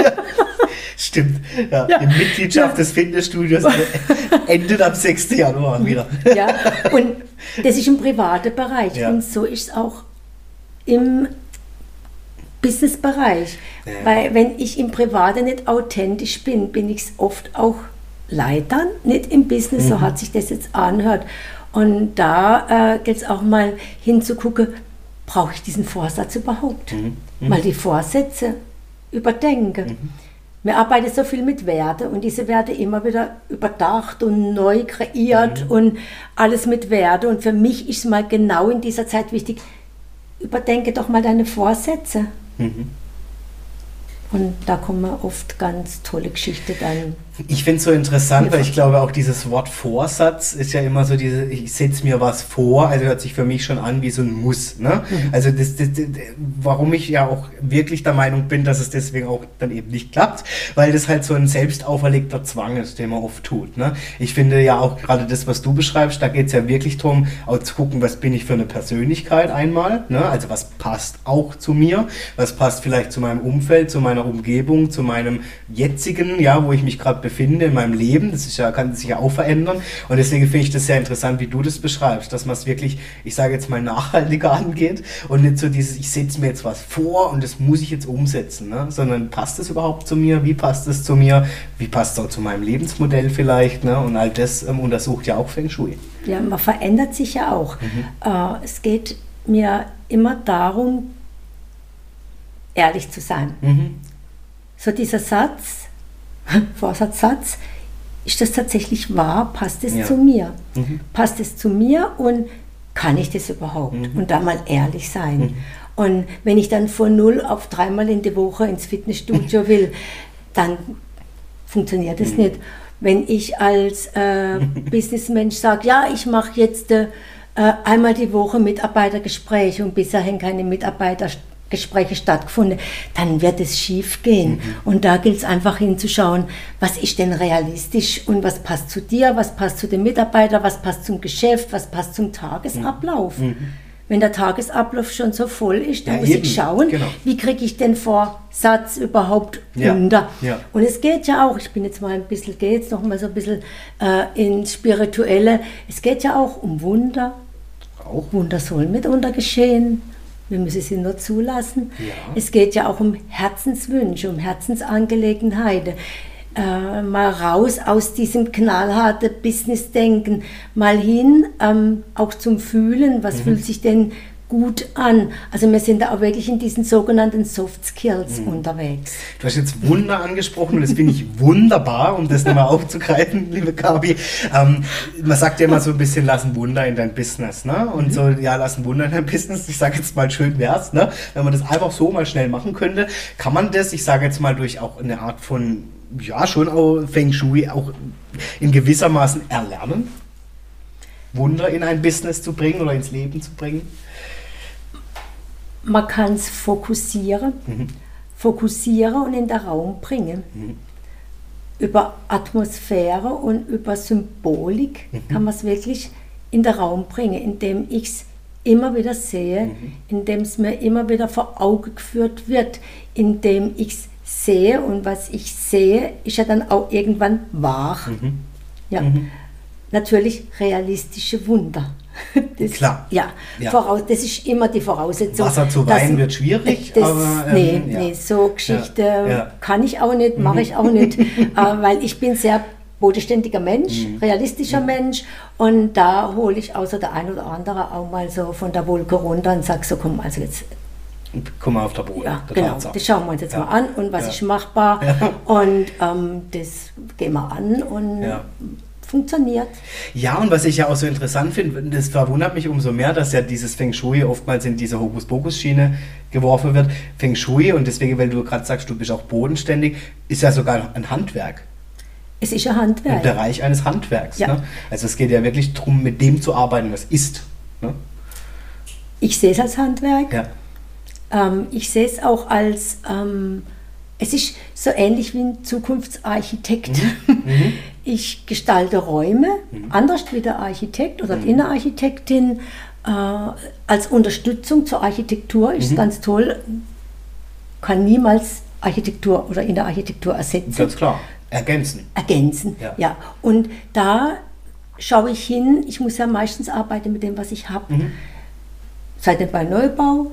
Stimmt. Ja, Ja. Die Mitgliedschaft des Fitnessstudios endet am 6. Januar wieder. Ja, und das ist im privaten Bereich. Ja. Und so ist es auch im Businessbereich. Ja. Weil wenn ich im Privaten nicht authentisch bin, bin ich es oft auch leitern, nicht im Business, Mhm. so hat sich das jetzt anhört. Und da äh, gilt es auch mal hinzugucken, brauche ich diesen Vorsatz überhaupt? Mhm. Mal die Vorsätze überdenken. Wir arbeiten so viel mit Werte und diese Werte immer wieder überdacht und neu kreiert und alles mit Werte. Und für mich ist mal genau in dieser Zeit wichtig, überdenke doch mal deine Vorsätze. Und da kommen oft ganz tolle Geschichten dann. Ich finde es so interessant, weil ich glaube, auch dieses Wort Vorsatz ist ja immer so diese, ich setze mir was vor, also hört sich für mich schon an wie so ein Muss. Ne? Also das, das, das, warum ich ja auch wirklich der Meinung bin, dass es deswegen auch dann eben nicht klappt, weil das halt so ein selbst auferlegter Zwang ist, den man oft tut. Ne? Ich finde ja auch gerade das, was du beschreibst, da geht es ja wirklich darum, auch zu gucken, was bin ich für eine Persönlichkeit einmal, ne? also was passt auch zu mir, was passt vielleicht zu meinem Umfeld, zu meiner Umgebung, zu meinem jetzigen, ja, wo ich mich gerade befinde in meinem Leben. Das ist ja, kann sich ja auch verändern. Und deswegen finde ich das sehr interessant, wie du das beschreibst, dass man es wirklich, ich sage jetzt mal, nachhaltiger angeht und nicht so dieses, ich setze mir jetzt was vor und das muss ich jetzt umsetzen, ne? sondern passt es überhaupt zu mir? Wie passt es zu mir? Wie passt es auch zu meinem Lebensmodell vielleicht? Ne? Und all das ähm, untersucht ja auch Feng Shui. Ja, man verändert sich ja auch. Äh, es geht mir immer darum, ehrlich zu sein. Mhm. So dieser Satz, Vorsatzsatz, ist das tatsächlich wahr? Passt es Ja. zu mir? Mhm. Passt es zu mir und kann ich das überhaupt? Mhm. Und da mal ehrlich sein. Und wenn ich dann von null auf dreimal in die Woche ins Fitnessstudio will, dann funktioniert Mhm. es nicht. Wenn ich als äh, Businessmensch sage, ja, ich mache jetzt äh, einmal die Woche Mitarbeitergespräche und bisher haben keine Mitarbeitergespräche stattgefunden, dann wird es schief gehen. Und da gilt es einfach hinzuschauen, was ist denn realistisch und was passt zu dir, was passt zu den Mitarbeitern, was passt zum Geschäft, was passt zum Tagesablauf. Wenn der Tagesablauf schon so voll ist, dann Ja, muss eben, ich schauen, genau. wie kriege ich den Vorsatz überhaupt Ja, ja. Und es geht ja auch, ich bin jetzt mal ein bisschen, gehe jetzt noch mal so ein bisschen äh, ins Spirituelle, es geht ja auch um Wunder. Auch. Wunder sollen mitunter geschehen. Wir müssen sie nur zulassen. Ja. Es geht ja auch um Herzenswünsche, um Herzensangelegenheiten. Äh, mal raus aus diesem knallharten Business-Denken, mal hin ähm, auch zum Fühlen, Mhm. was fühlt sich denn gut an. Also wir sind da auch wirklich in diesen sogenannten Soft Skills Mhm. unterwegs. Du hast jetzt Wunder angesprochen und das finde ich wunderbar, um das nochmal aufzugreifen, liebe Gabi. Ähm, man sagt ja immer so ein bisschen, lass ein Wunder in dein Business, ne? Und so, ja, lass ein Wunder in dein Business. Ich sage jetzt mal, schön wär's, ne? Wenn man das einfach so mal schnell machen könnte, kann man das, ich sage jetzt mal, durch auch eine Art von, ja, schon auch Feng Shui auch in gewissermaßen erlernen? Wunder in ein Business zu bringen oder ins Leben zu bringen? Man kann es fokussieren, Mhm. fokussieren und in den Raum bringen. Über Atmosphäre und über Symbolik Mhm. kann man es wirklich in den Raum bringen, indem ich es immer wieder sehe, Mhm. indem es mir immer wieder vor Augen geführt wird, indem ich es sehe und was ich sehe, ist ja dann auch irgendwann wahr. Mhm. Ja. Natürlich realistische Wunder. Das, Klar. Ja, Ja. Voraus, das ist immer die Voraussetzung. Wasser zu Wein wird schwierig, Das, aber, ähm, nee, ja. nee, so Geschichte Ja, kann ich auch nicht, mache ich auch nicht, äh, weil ich bin sehr bodenständiger Mensch, Mhm. realistischer Mensch und da hole ich außer der ein oder andere auch mal so von der Wolke runter und sage so, komm, also jetzt Guck mal auf der Boden. ja, genau, Tatsache. das schauen wir uns jetzt Ja. mal an und was Ja. ist machbar und ähm, das gehen wir an und Ja. Funktioniert. Ja, und was ich ja auch so interessant finde, das verwundert mich umso mehr, dass ja dieses Feng Shui oftmals in diese Hokuspokus-Schiene geworfen wird. Feng Shui, und deswegen, weil du gerade sagst, du bist auch bodenständig, ist ja sogar ein Handwerk. Es ist ein Ein Handwerk. Bereich eines Handwerks. Ja. Ne? Also es geht ja wirklich darum, mit dem zu arbeiten, was ist. Ne? Ich sehe es als Handwerk. Ja. Ähm, ich sehe es auch als, ähm, es ist so ähnlich wie ein Zukunftsarchitekt. Mhm. Ich gestalte Räume, anders wie der Architekt oder Mhm. die Innenarchitektin, äh, als Unterstützung zur Architektur Mhm. ist ganz toll. kann niemals Architektur oder in der Architektur ersetzen. Ganz klar. Ergänzen. Ergänzen, Ja. ja. Und da schaue ich hin, ich muss ja meistens arbeiten mit dem, was ich habe. Mhm. Sei denn bei Neubau.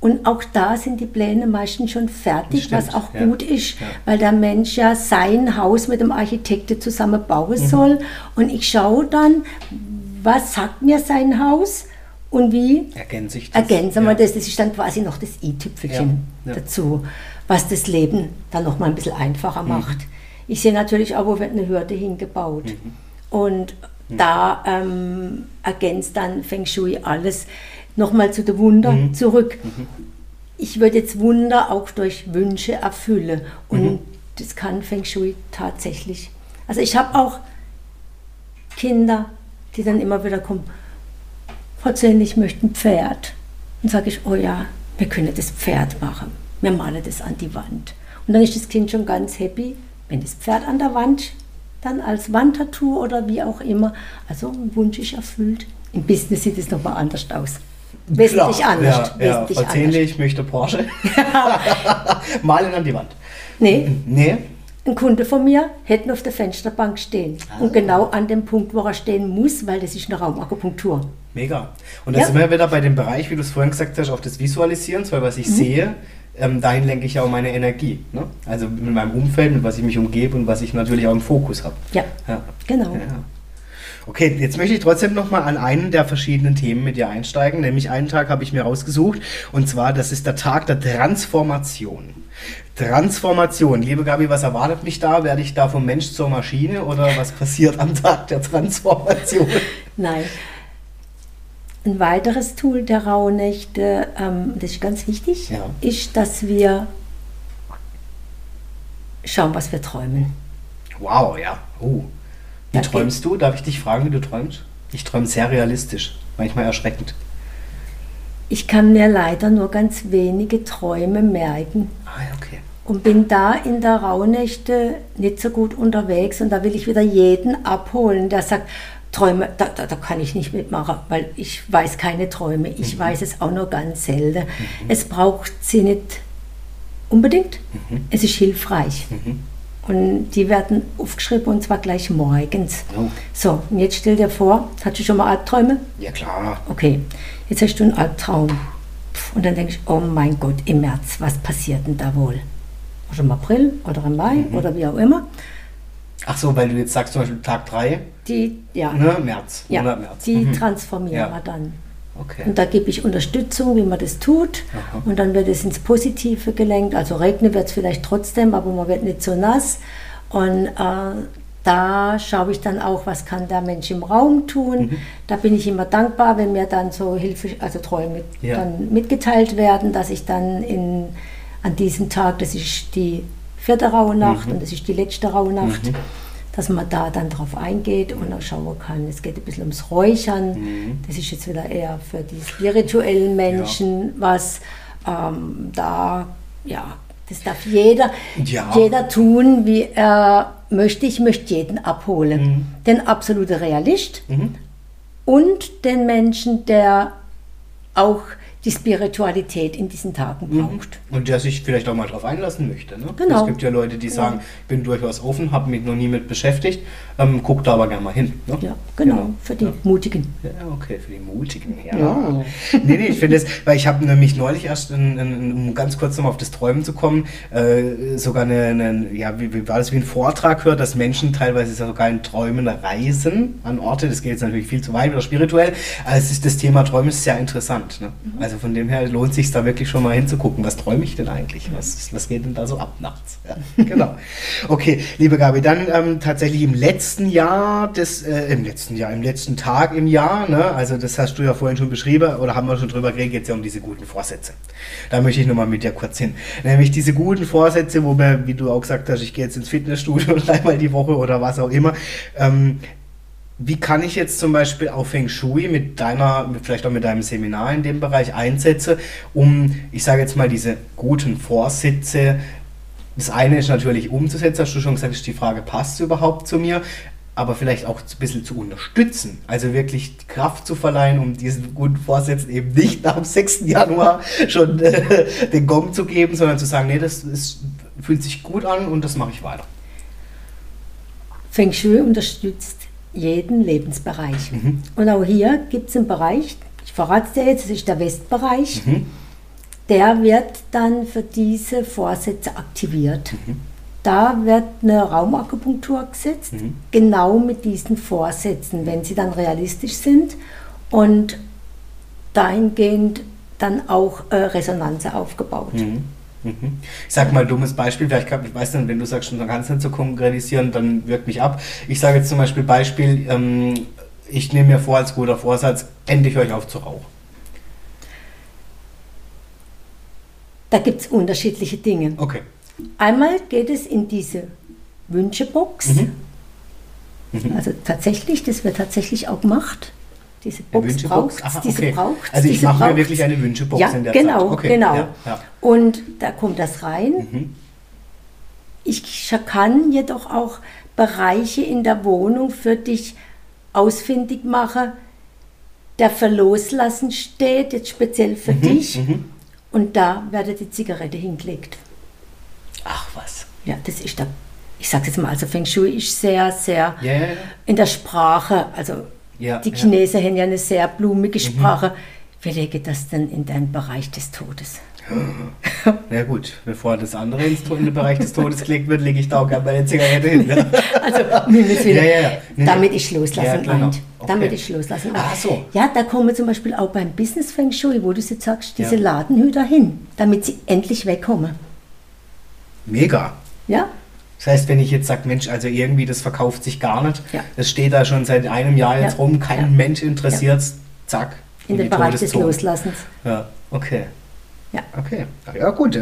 Und auch da sind die Pläne meistens schon fertig, Stimmt, was auch ja. gut ist, Ja. weil der Mensch ja sein Haus mit dem Architekten zusammen bauen Mhm. soll. Und ich schaue dann, was sagt mir sein Haus und wie Ergänze ich das. ergänzen wir ja. das. Das ist dann quasi noch das i-Tüpfelchen dazu, was das Leben dann noch mal ein bisschen einfacher macht. Ich sehe natürlich auch, wo wird eine Hürde hingebaut. Mhm. Und da ähm, ergänzt dann Feng Shui alles nochmal zu den Wunder Mhm. zurück. Ich würde jetzt Wunder auch durch Wünsche erfüllen. Und Mhm. das kann Feng Shui tatsächlich. Also ich habe auch Kinder, die dann immer wieder kommen, Frau Zehn, ich möchte ein Pferd. Dann sage ich, oh ja, wir können das Pferd machen. Wir malen das an die Wand. Und dann ist das Kind schon ganz happy, wenn das Pferd an der Wand dann als Wandtattoo oder wie auch immer. Also ein Wunsch ist erfüllt. Im Business sieht es nochmal anders aus. Wesentlich Klar, anders. Ja, ja. wesentlich Zehnle, anders. ich möchte Porsche. Malen an die Wand. Nee, Nee? ein Kunde von mir hätte auf der Fensterbank stehen. Ah. Und genau an dem Punkt, wo er stehen muss, weil das ist eine Raumakupunktur. Mega. Und da Ja. sind wir wieder bei dem Bereich, wie du es vorhin gesagt hast, auf das Visualisieren, weil was ich Mhm. sehe, ähm, dahin lenke ich ja auch meine Energie. Ne? Also mit meinem Umfeld, mit was ich mich umgebe und was ich natürlich auch im Fokus habe. Ja, Ja. genau. Ja. Okay, jetzt möchte ich trotzdem nochmal an einen der verschiedenen Themen mit dir einsteigen. Nämlich einen Tag habe ich mir rausgesucht. Und zwar, das ist der Tag der Transformation. Transformation. Liebe Gabi, was erwartet mich da? Werde ich da vom Mensch zur Maschine oder was passiert am Tag der Transformation? Nein. Ein weiteres Tool der Rauhnächte, ähm, das ist ganz wichtig, Ja. ist, dass wir schauen, was wir träumen. Wow, ja. Oh. Wie träumst du? Darf ich dich fragen, wie du träumst? Ich träume sehr realistisch, manchmal erschreckend. Ich kann mir leider nur ganz wenige Träume merken Ah, okay. und bin da in der Rauhnächte nicht so gut unterwegs und da will ich wieder jeden abholen, der sagt, Träume, da, da, da kann ich nicht mitmachen, weil ich weiß keine Träume. Ich weiß es auch nur ganz selten. Es braucht sie nicht unbedingt. Es ist hilfreich. Und die werden aufgeschrieben und zwar gleich morgens. Oh. So, und jetzt stell dir vor, hast du schon mal Albträume? Ja, klar. Okay, jetzt hast du einen Albtraum. Und dann denke ich, oh mein Gott, im März, was passiert denn da wohl? Oder im April oder im Mai oder wie auch immer. Ach so, weil du jetzt sagst zum Beispiel Tag 3, Die, ja, ne, März, ja Monat März. die Mhm. transformieren Ja. wir dann. Okay. Und da gebe ich Unterstützung, wie man das tut. Aha. Und dann wird es ins Positive gelenkt. Also regnen wird es vielleicht trotzdem, aber man wird nicht so nass. Und äh, da schaue ich dann auch, was kann der Mensch im Raum tun. Mhm. Da bin ich immer dankbar, wenn mir dann so Hilfe, also Träume Ja. dann mitgeteilt werden, dass ich dann in, an diesem Tag, das ist die vierte Rauhnacht Mhm. und das ist die letzte Rauhnacht, dass man da dann drauf eingeht und auch schauen kann. Es geht ein bisschen ums Räuchern. Mhm. Das ist jetzt wieder eher für die spirituellen Menschen was. Ähm, da, ja, das darf jeder, Ja. jeder tun, wie er möchte. Ich möchte jeden abholen. Mhm. Den absoluten Realist Mhm. und den Menschen, der auch die Spiritualität in diesen Tagen Mhm. braucht. Und der sich vielleicht auch mal drauf einlassen möchte. Ne? Genau. Es gibt ja Leute, die sagen, ich bin durchaus offen, habe mich noch nie mit beschäftigt, ähm, guck da aber gerne mal hin. Ne? Ja, genau, für die Ja. Mutigen. Ja, okay, für die Mutigen. Ja. Ja. Nee, nee, ich finde es, weil ich habe nämlich neulich erst, in, in, um ganz kurz nochmal auf das Träumen zu kommen, äh, sogar eine, eine, ja, wie, wie war das, wie ein Vortrag gehört, dass Menschen teilweise sogar in Träumen reisen an Orte. Das geht jetzt natürlich viel zu weit oder spirituell, aber es ist, das Thema Träumen ist sehr interessant. Ne? Also von dem her lohnt sich da wirklich schon mal hinzugucken, was träume ich denn eigentlich? Was, was geht denn da so ab nachts? Ja, genau. Okay, liebe Gabi, dann ähm, tatsächlich im letzten Jahr des, äh, im letzten Jahr, im letzten Tag im Jahr, ne, also das hast du ja vorhin schon beschrieben oder haben wir schon drüber geredet, geht es ja um diese guten Vorsätze. Da möchte ich nochmal mit dir kurz hin. Nämlich diese guten Vorsätze, wo wir, wie du auch gesagt hast, ich gehe jetzt ins Fitnessstudio dreimal die Woche oder was auch immer. Ähm, wie kann ich jetzt zum Beispiel auf Feng Shui mit deiner, vielleicht auch mit deinem Seminar in dem Bereich einsetzen, um, ich sage jetzt mal, diese guten Vorsätze, das eine ist natürlich umzusetzen, hast du schon gesagt, ist die Frage, passt überhaupt zu mir? aber vielleicht auch ein bisschen zu unterstützen. Also wirklich Kraft zu verleihen, um diesen guten Vorsätzen eben nicht dem 6. Januar schon äh, den Gong zu geben, sondern zu sagen, nee, das ist, fühlt sich gut an und das mache ich weiter. Feng Shui unterstützt jeden Lebensbereich. Mhm. Und auch hier gibt es einen Bereich, ich verrate es dir jetzt, das ist der Westbereich, mhm. der wird dann für diese Vorsätze aktiviert. Mhm. Da wird eine Raumakupunktur gesetzt, mhm. genau mit diesen Vorsätzen, wenn sie dann realistisch sind und dahingehend dann auch äh, Resonanz aufgebaut. Mhm. Ich sage mal ein dummes Beispiel, vielleicht kann, ich weiß nicht, wenn du sagst, kannst du nicht so konkretisieren, dann wirkt mich ab. Ich sage jetzt zum Beispiel Beispiel, ähm, ich nehme mir vor als guter Vorsatz, endlich ich auf zu rauchen. Da gibt es unterschiedliche Dinge. Okay. Einmal geht es in diese Wünschebox. Mhm. Mhm. Also tatsächlich, das wird tatsächlich auch gemacht. Diese Box braucht Aha, diese okay. braucht Also ich mache mir wirklich eine Wünschebox ja, in der genau, Zeit. Okay, genau, ja, ja. Und da kommt das rein. Mhm. Ich kann jedoch auch Bereiche in der Wohnung für dich ausfindig machen, der für Loslassen steht, jetzt speziell für mhm, dich. Mhm. Und da werde die Zigarette hingelegt. Ach was. Ja, das ist da. Ich sage jetzt mal, also Feng Shui ist sehr, sehr yeah. in der Sprache, also ja, die Chinesen ja. haben ja eine sehr blumige mhm. Sprache. Mhm. Wie lege das denn in deinen Bereich des Todes? Ja gut, bevor das andere ins in den Bereich des Todes gelegt wird, lege ich da auch gerne meine Zigarette hin. Ne? Also, ja, ja, ja. damit ich loslassen ja. Okay. Damit ich loslassen Ach so. Ja, da kommen wir zum Beispiel auch beim Business Feng Shui, wo du jetzt sagst, diese. Ladenhüter hin, damit sie endlich wegkommen. Mega. Ja. Das heißt, wenn ich jetzt sage, Mensch, also irgendwie das verkauft sich gar nicht, ja. das steht da schon seit einem Jahr jetzt rum, kein. Mensch interessiert es, zack. In, in den Bereich des Loslassens. Ja, okay. Ja. Okay. Ja, gut.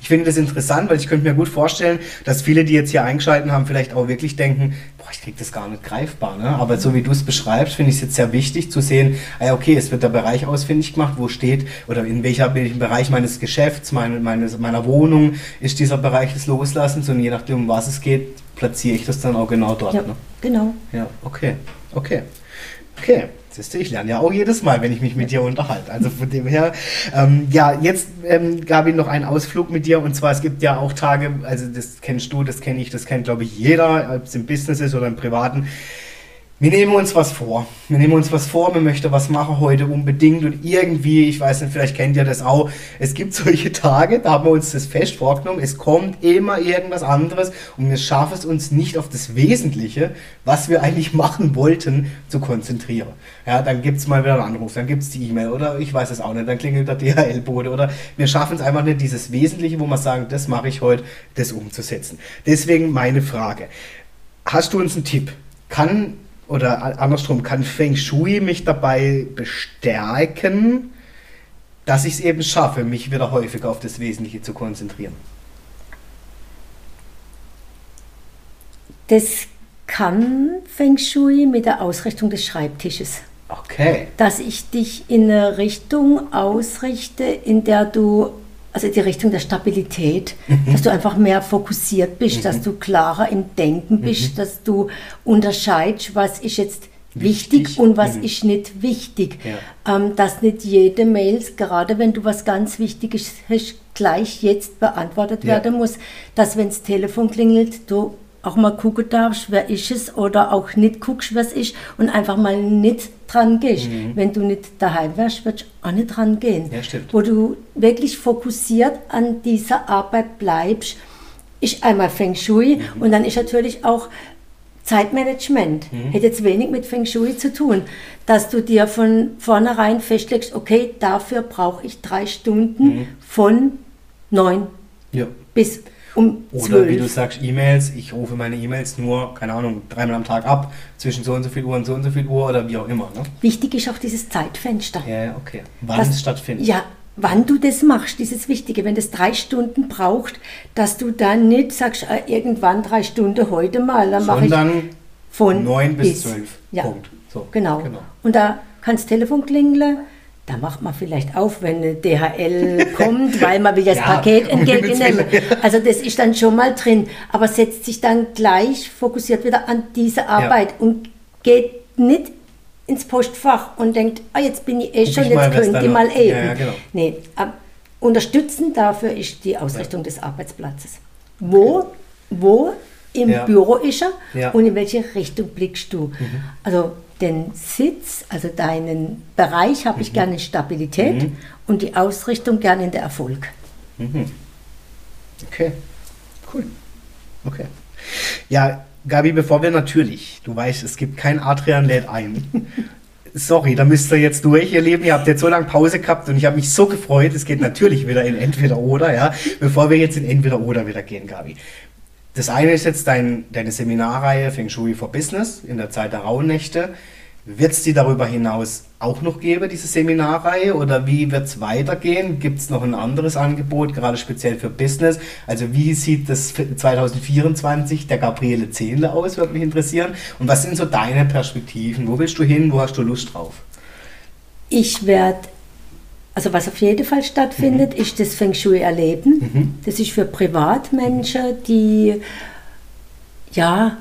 Ich finde das interessant, weil ich könnte mir gut vorstellen, dass viele, die jetzt hier eingeschaltet haben, vielleicht auch wirklich denken, boah, ich kriege das gar nicht greifbar. Ne? Aber so wie du es beschreibst, finde ich es jetzt sehr wichtig zu sehen, ah, okay, es wird der Bereich ausfindig gemacht, wo steht oder in welcher, welchem Bereich meines Geschäfts, meine, meines, meiner Wohnung ist dieser Bereich des Loslassens und je nachdem, um was es geht, platziere ich das dann auch genau dort. Ja, ne? genau. Ja, okay. Okay. Okay. Siehst du, ich lerne ja auch jedes Mal, wenn ich mich mit dir unterhalte. Also von dem her, ähm, ja, jetzt, ähm, Gabi, noch einen Ausflug mit dir. Und zwar, es gibt ja auch Tage, also das kennst du, das kenne ich, das kennt, glaube ich, jeder, ob es im Business ist oder im Privaten wir nehmen uns was vor. Wir nehmen uns was vor, wir möchten was machen heute unbedingt und irgendwie, ich weiß nicht, vielleicht kennt ihr das auch, es gibt solche Tage, da haben wir uns das fest vorgenommen, es kommt immer irgendwas anderes und wir schaffen es uns nicht auf das Wesentliche, was wir eigentlich machen wollten, zu konzentrieren. Ja, dann gibt es mal wieder einen Anruf, dann gibt es die E-Mail oder ich weiß es auch nicht, dann klingelt der DHL-Bote oder wir schaffen es einfach nicht, dieses Wesentliche, wo wir sagen, das mache ich heute, das umzusetzen. Deswegen meine Frage. Hast du uns einen Tipp? Kann oder andersrum, kann Feng Shui mich dabei bestärken, dass ich es eben schaffe, mich wieder häufiger auf das Wesentliche zu konzentrieren? Das kann Feng Shui mit der Ausrichtung des Schreibtisches. Okay. Dass ich dich in eine Richtung ausrichte, in der du also die Richtung der Stabilität, mhm. dass du einfach mehr fokussiert bist, mhm. dass du klarer im Denken bist, mhm. dass du unterscheidest, was ist jetzt wichtig, wichtig und was mhm. ist nicht wichtig. Ja. Ähm, dass nicht jede Mail, gerade wenn du was ganz Wichtiges hast, gleich jetzt beantwortet ja. werden muss, dass wenn das Telefon klingelt, du auch mal gucken darfst, wer ist es oder auch nicht guckst, was ist und einfach mal nicht dran gehst. Mhm. Wenn du nicht daheim wärst, würdest du auch nicht dran gehen. Ja. Wo du wirklich fokussiert an dieser Arbeit bleibst, ist einmal Feng Shui mhm. und dann ist natürlich auch Zeitmanagement. Mhm. Hat jetzt wenig mit Feng Shui zu tun, dass du dir von vornherein festlegst, okay, dafür brauche ich drei Stunden mhm. von neun ja. bis um Oder 12. wie du sagst, E-Mails, ich rufe meine E-Mails nur, keine Ahnung, dreimal am Tag ab, zwischen so und so viel Uhr und so und so viel Uhr oder wie auch immer. Ne? Wichtig ist auch dieses Zeitfenster. Ja, okay. Wann es stattfindet. Ja, wann du das machst, dieses Wichtige. Wenn das drei Stunden braucht, dass du dann nicht sagst, äh, irgendwann drei Stunden heute mal, dann mache ich von neun bis zwölf. Ja. Punkt. So, genau. genau. Und da kann das Telefon klingeln, Da macht man vielleicht auf, wenn eine DHL kommt, weil man will das Ja, Paket entgegennehmen. Also das ist dann schon mal drin, aber setzt sich dann gleich fokussiert wieder an diese Arbeit und geht nicht ins Postfach und denkt, ah, jetzt bin ich eh schon, ich jetzt ich noch- mal eben. Ja, ja, genau. Nee, ab, unterstützend dafür ist die Ausrichtung des Arbeitsplatzes. Wo, wo im Ja. Büro ist er Ja. und in welche Richtung blickst du? Also den Sitz, also deinen Bereich habe ich gerne in Stabilität und die Ausrichtung gerne in der Erfolg. Okay, cool. Okay. Ja, Gabi, bevor wir natürlich, du weißt, es gibt kein Adrian lädt ein. Sorry, da müsst ihr jetzt durch, ihr Lieben. Ihr habt jetzt so lange Pause gehabt und ich habe mich so gefreut. Es geht natürlich wieder in Entweder oder, ja. Bevor wir jetzt in Entweder oder wieder gehen, Gabi. Das eine ist jetzt dein, deine Seminarreihe Feng Shui for Business in der Zeit der Rauhnächte. Wird es die darüber hinaus auch noch geben, diese Seminarreihe? Oder wie wird es weitergehen? Gibt es noch ein anderes Angebot, gerade speziell für Business? Also wie sieht das für 2024 der Gabriele Zehnle aus, würde mich interessieren. Und was sind so deine Perspektiven? Wo willst du hin? Wo hast du Lust drauf? Ich werde, also was auf jeden Fall stattfindet, ist das Feng Shui erleben. Das ist für Privatmenschen, die ja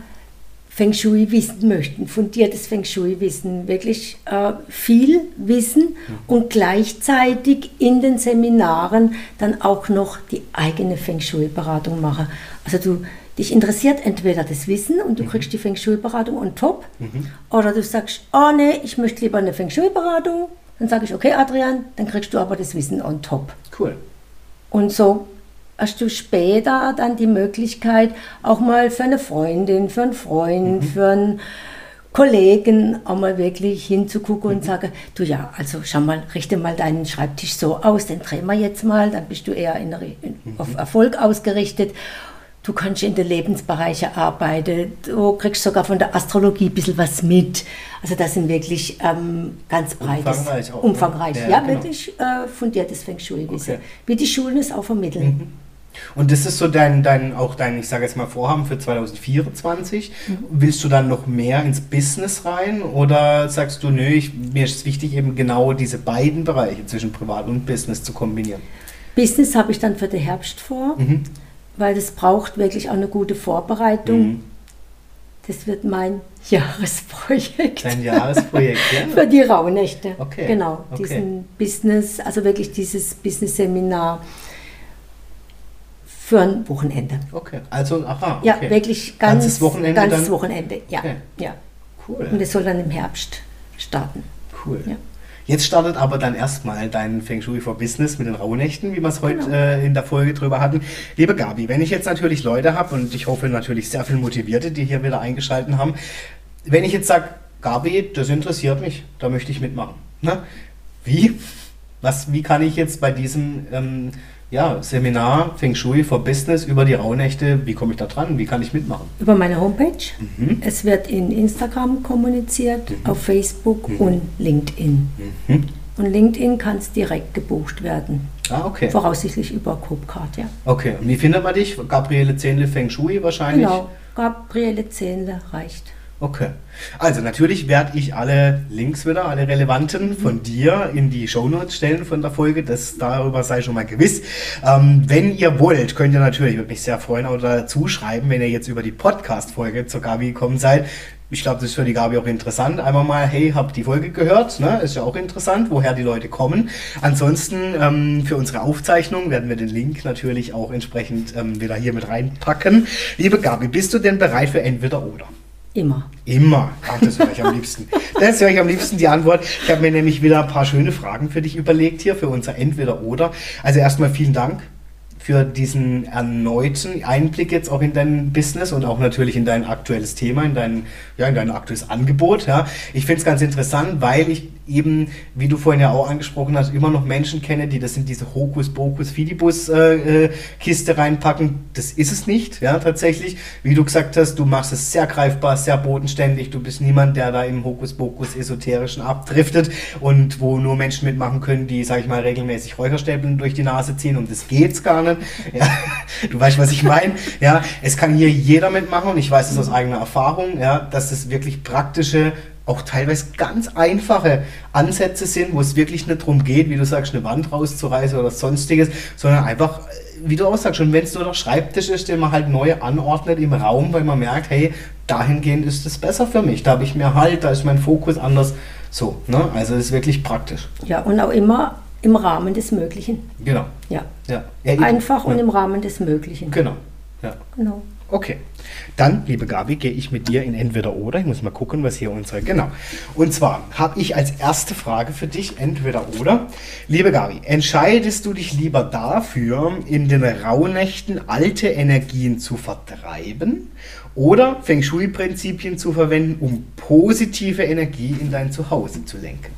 Feng Shui wissen möchten, fundiertes Feng Shui wissen, wirklich äh, viel wissen und gleichzeitig in den Seminaren dann auch noch die eigene Feng Shui Beratung machen. Also du dich interessiert entweder das Wissen und du kriegst die Feng Shui Beratung on top oder du sagst, oh nee, ich möchte lieber eine Feng Shui Beratung. Dann sage ich, okay Adrian, dann kriegst du aber das Wissen on top. Cool. Und so hast du später dann die Möglichkeit, auch mal für eine Freundin, für einen Freund, für einen Kollegen auch mal wirklich hinzugucken und sagen, du ja, also schau mal, richte mal deinen Schreibtisch so aus, den drehen wir jetzt mal, dann bist du eher in, in, auf Erfolg ausgerichtet. Du kannst in den Lebensbereichen arbeiten, du kriegst sogar von der Astrologie ein bisschen was mit. Also das sind wirklich ähm, ganz breites, Umfangreich auch, ne? umfangreich, Ja, ja, genau. wirklich äh, fundiertes Feng Shui-Wissen. Okay. Wie die Schulen es auch vermitteln. Und das ist so dein, dein auch dein, ich sage jetzt mal, Vorhaben für 2024. Willst du dann noch mehr ins Business rein oder sagst du, nö, ich, mir ist es wichtig, eben genau diese beiden Bereiche zwischen Privat und Business zu kombinieren? Business habe ich dann für den Herbst vor, Mhm. Weil das braucht wirklich auch eine gute Vorbereitung. Das wird mein Jahresprojekt. Dein Jahresprojekt, ja? Für die Rauhnächte. Okay, Genau, okay. diesen Business, also wirklich dieses Business-Seminar für ein Wochenende. Okay, also, aha, Ja, okay. wirklich ganz, Ganzes Wochenende ganzes dann? Wochenende, ja. Okay. ja. Cool. Und es soll dann im Herbst starten. Cool. Ja. Jetzt startet aber dann erstmal dein Feng Shui for Business mit den Rauhnächten, wie wir es heute Genau. äh, in der Folge drüber hatten. Liebe Gabi, wenn ich jetzt natürlich Leute habe und ich hoffe natürlich sehr viel Motivierte, die hier wieder eingeschalten haben, wenn ich jetzt sage, Gabi, das interessiert mich, da möchte ich mitmachen. Ne? Wie? Was, wie kann ich jetzt bei diesem ähm, ja, Seminar Feng Shui for Business über die Rauhnächte, wie komme ich da dran? Wie kann ich mitmachen? Über meine Homepage. Mhm. Es wird in Instagram kommuniziert, auf Facebook und LinkedIn. Mhm. Und LinkedIn kann es direkt gebucht werden. Ah, okay. Voraussichtlich über Copecard, ja. Okay, und wie findet man dich? Gabriele Zehnle Feng Shui wahrscheinlich? Genau. Gabriele Zehnle reicht. Okay. Also natürlich werde ich alle Links wieder, alle relevanten von dir in die Shownotes stellen von der Folge. Das darüber sei schon mal gewiss. Ähm, wenn ihr wollt, könnt ihr natürlich, würde mich sehr freuen, auch dazu schreiben, wenn ihr jetzt über die Podcast-Folge zur Gabi gekommen seid. Ich glaube, das ist für die Gabi auch interessant. Einmal mal, hey, habt die Folge gehört? Ne? Ist ja auch interessant, woher die Leute kommen. Ansonsten ähm, für unsere Aufzeichnung werden wir den Link natürlich auch entsprechend ähm, wieder hier mit reinpacken. Liebe Gabi, bist du denn bereit für entweder oder? Immer. Immer. Ach, das höre ich am liebsten. Das höre ich am liebsten die Antwort. Ich habe mir nämlich wieder ein paar schöne Fragen für dich überlegt hier, für unser Entweder-Oder. Also erstmal vielen Dank für diesen erneuten Einblick jetzt auch in dein Business und auch natürlich in dein aktuelles Thema, in dein, ja, in dein aktuelles Angebot. Ja. Ich finde es ganz interessant, weil ich eben, wie du vorhin ja auch angesprochen hast, immer noch Menschen kenne, die das in diese Hokus-Pokus-Fidibus-Kiste reinpacken. Das ist es nicht, ja, tatsächlich. Wie du gesagt hast, du machst es sehr greifbar, sehr bodenständig. Du bist niemand, der da im Hokus-Pokus-Esoterischen abdriftet und wo nur Menschen mitmachen können, die, sag ich mal, regelmäßig Räucherstäbeln durch die Nase ziehen. Und das geht's gar nicht. Ja, du weißt, was ich meine. Ja, es kann hier jeder mitmachen und ich weiß es aus eigener Erfahrung, ja, dass es wirklich praktische auch teilweise ganz einfache Ansätze sind, wo es wirklich nicht darum geht, wie du sagst, eine Wand rauszureißen oder sonstiges, sondern einfach, wie du auch sagst, schon wenn es nur der Schreibtisch ist, den man halt neu anordnet im Raum, weil man merkt, hey, dahingehend ist es besser für mich, da habe ich mehr Halt, da ist mein Fokus anders. So, ne? also es ist wirklich praktisch. Ja, und auch immer im Rahmen des Möglichen. Genau. Ja. Ja. Einfach ja. und im Rahmen des Möglichen. Genau. Ja. Genau. Okay. Dann, liebe Gabi, gehe ich mit dir in entweder oder. Ich muss mal gucken, was hier unsere. Genau. Und zwar habe ich als erste Frage für dich entweder oder. Liebe Gabi, entscheidest du dich lieber dafür, in den Rauhnächten alte Energien zu vertreiben oder Feng Shui-Prinzipien zu verwenden, um positive Energie in dein Zuhause zu lenken?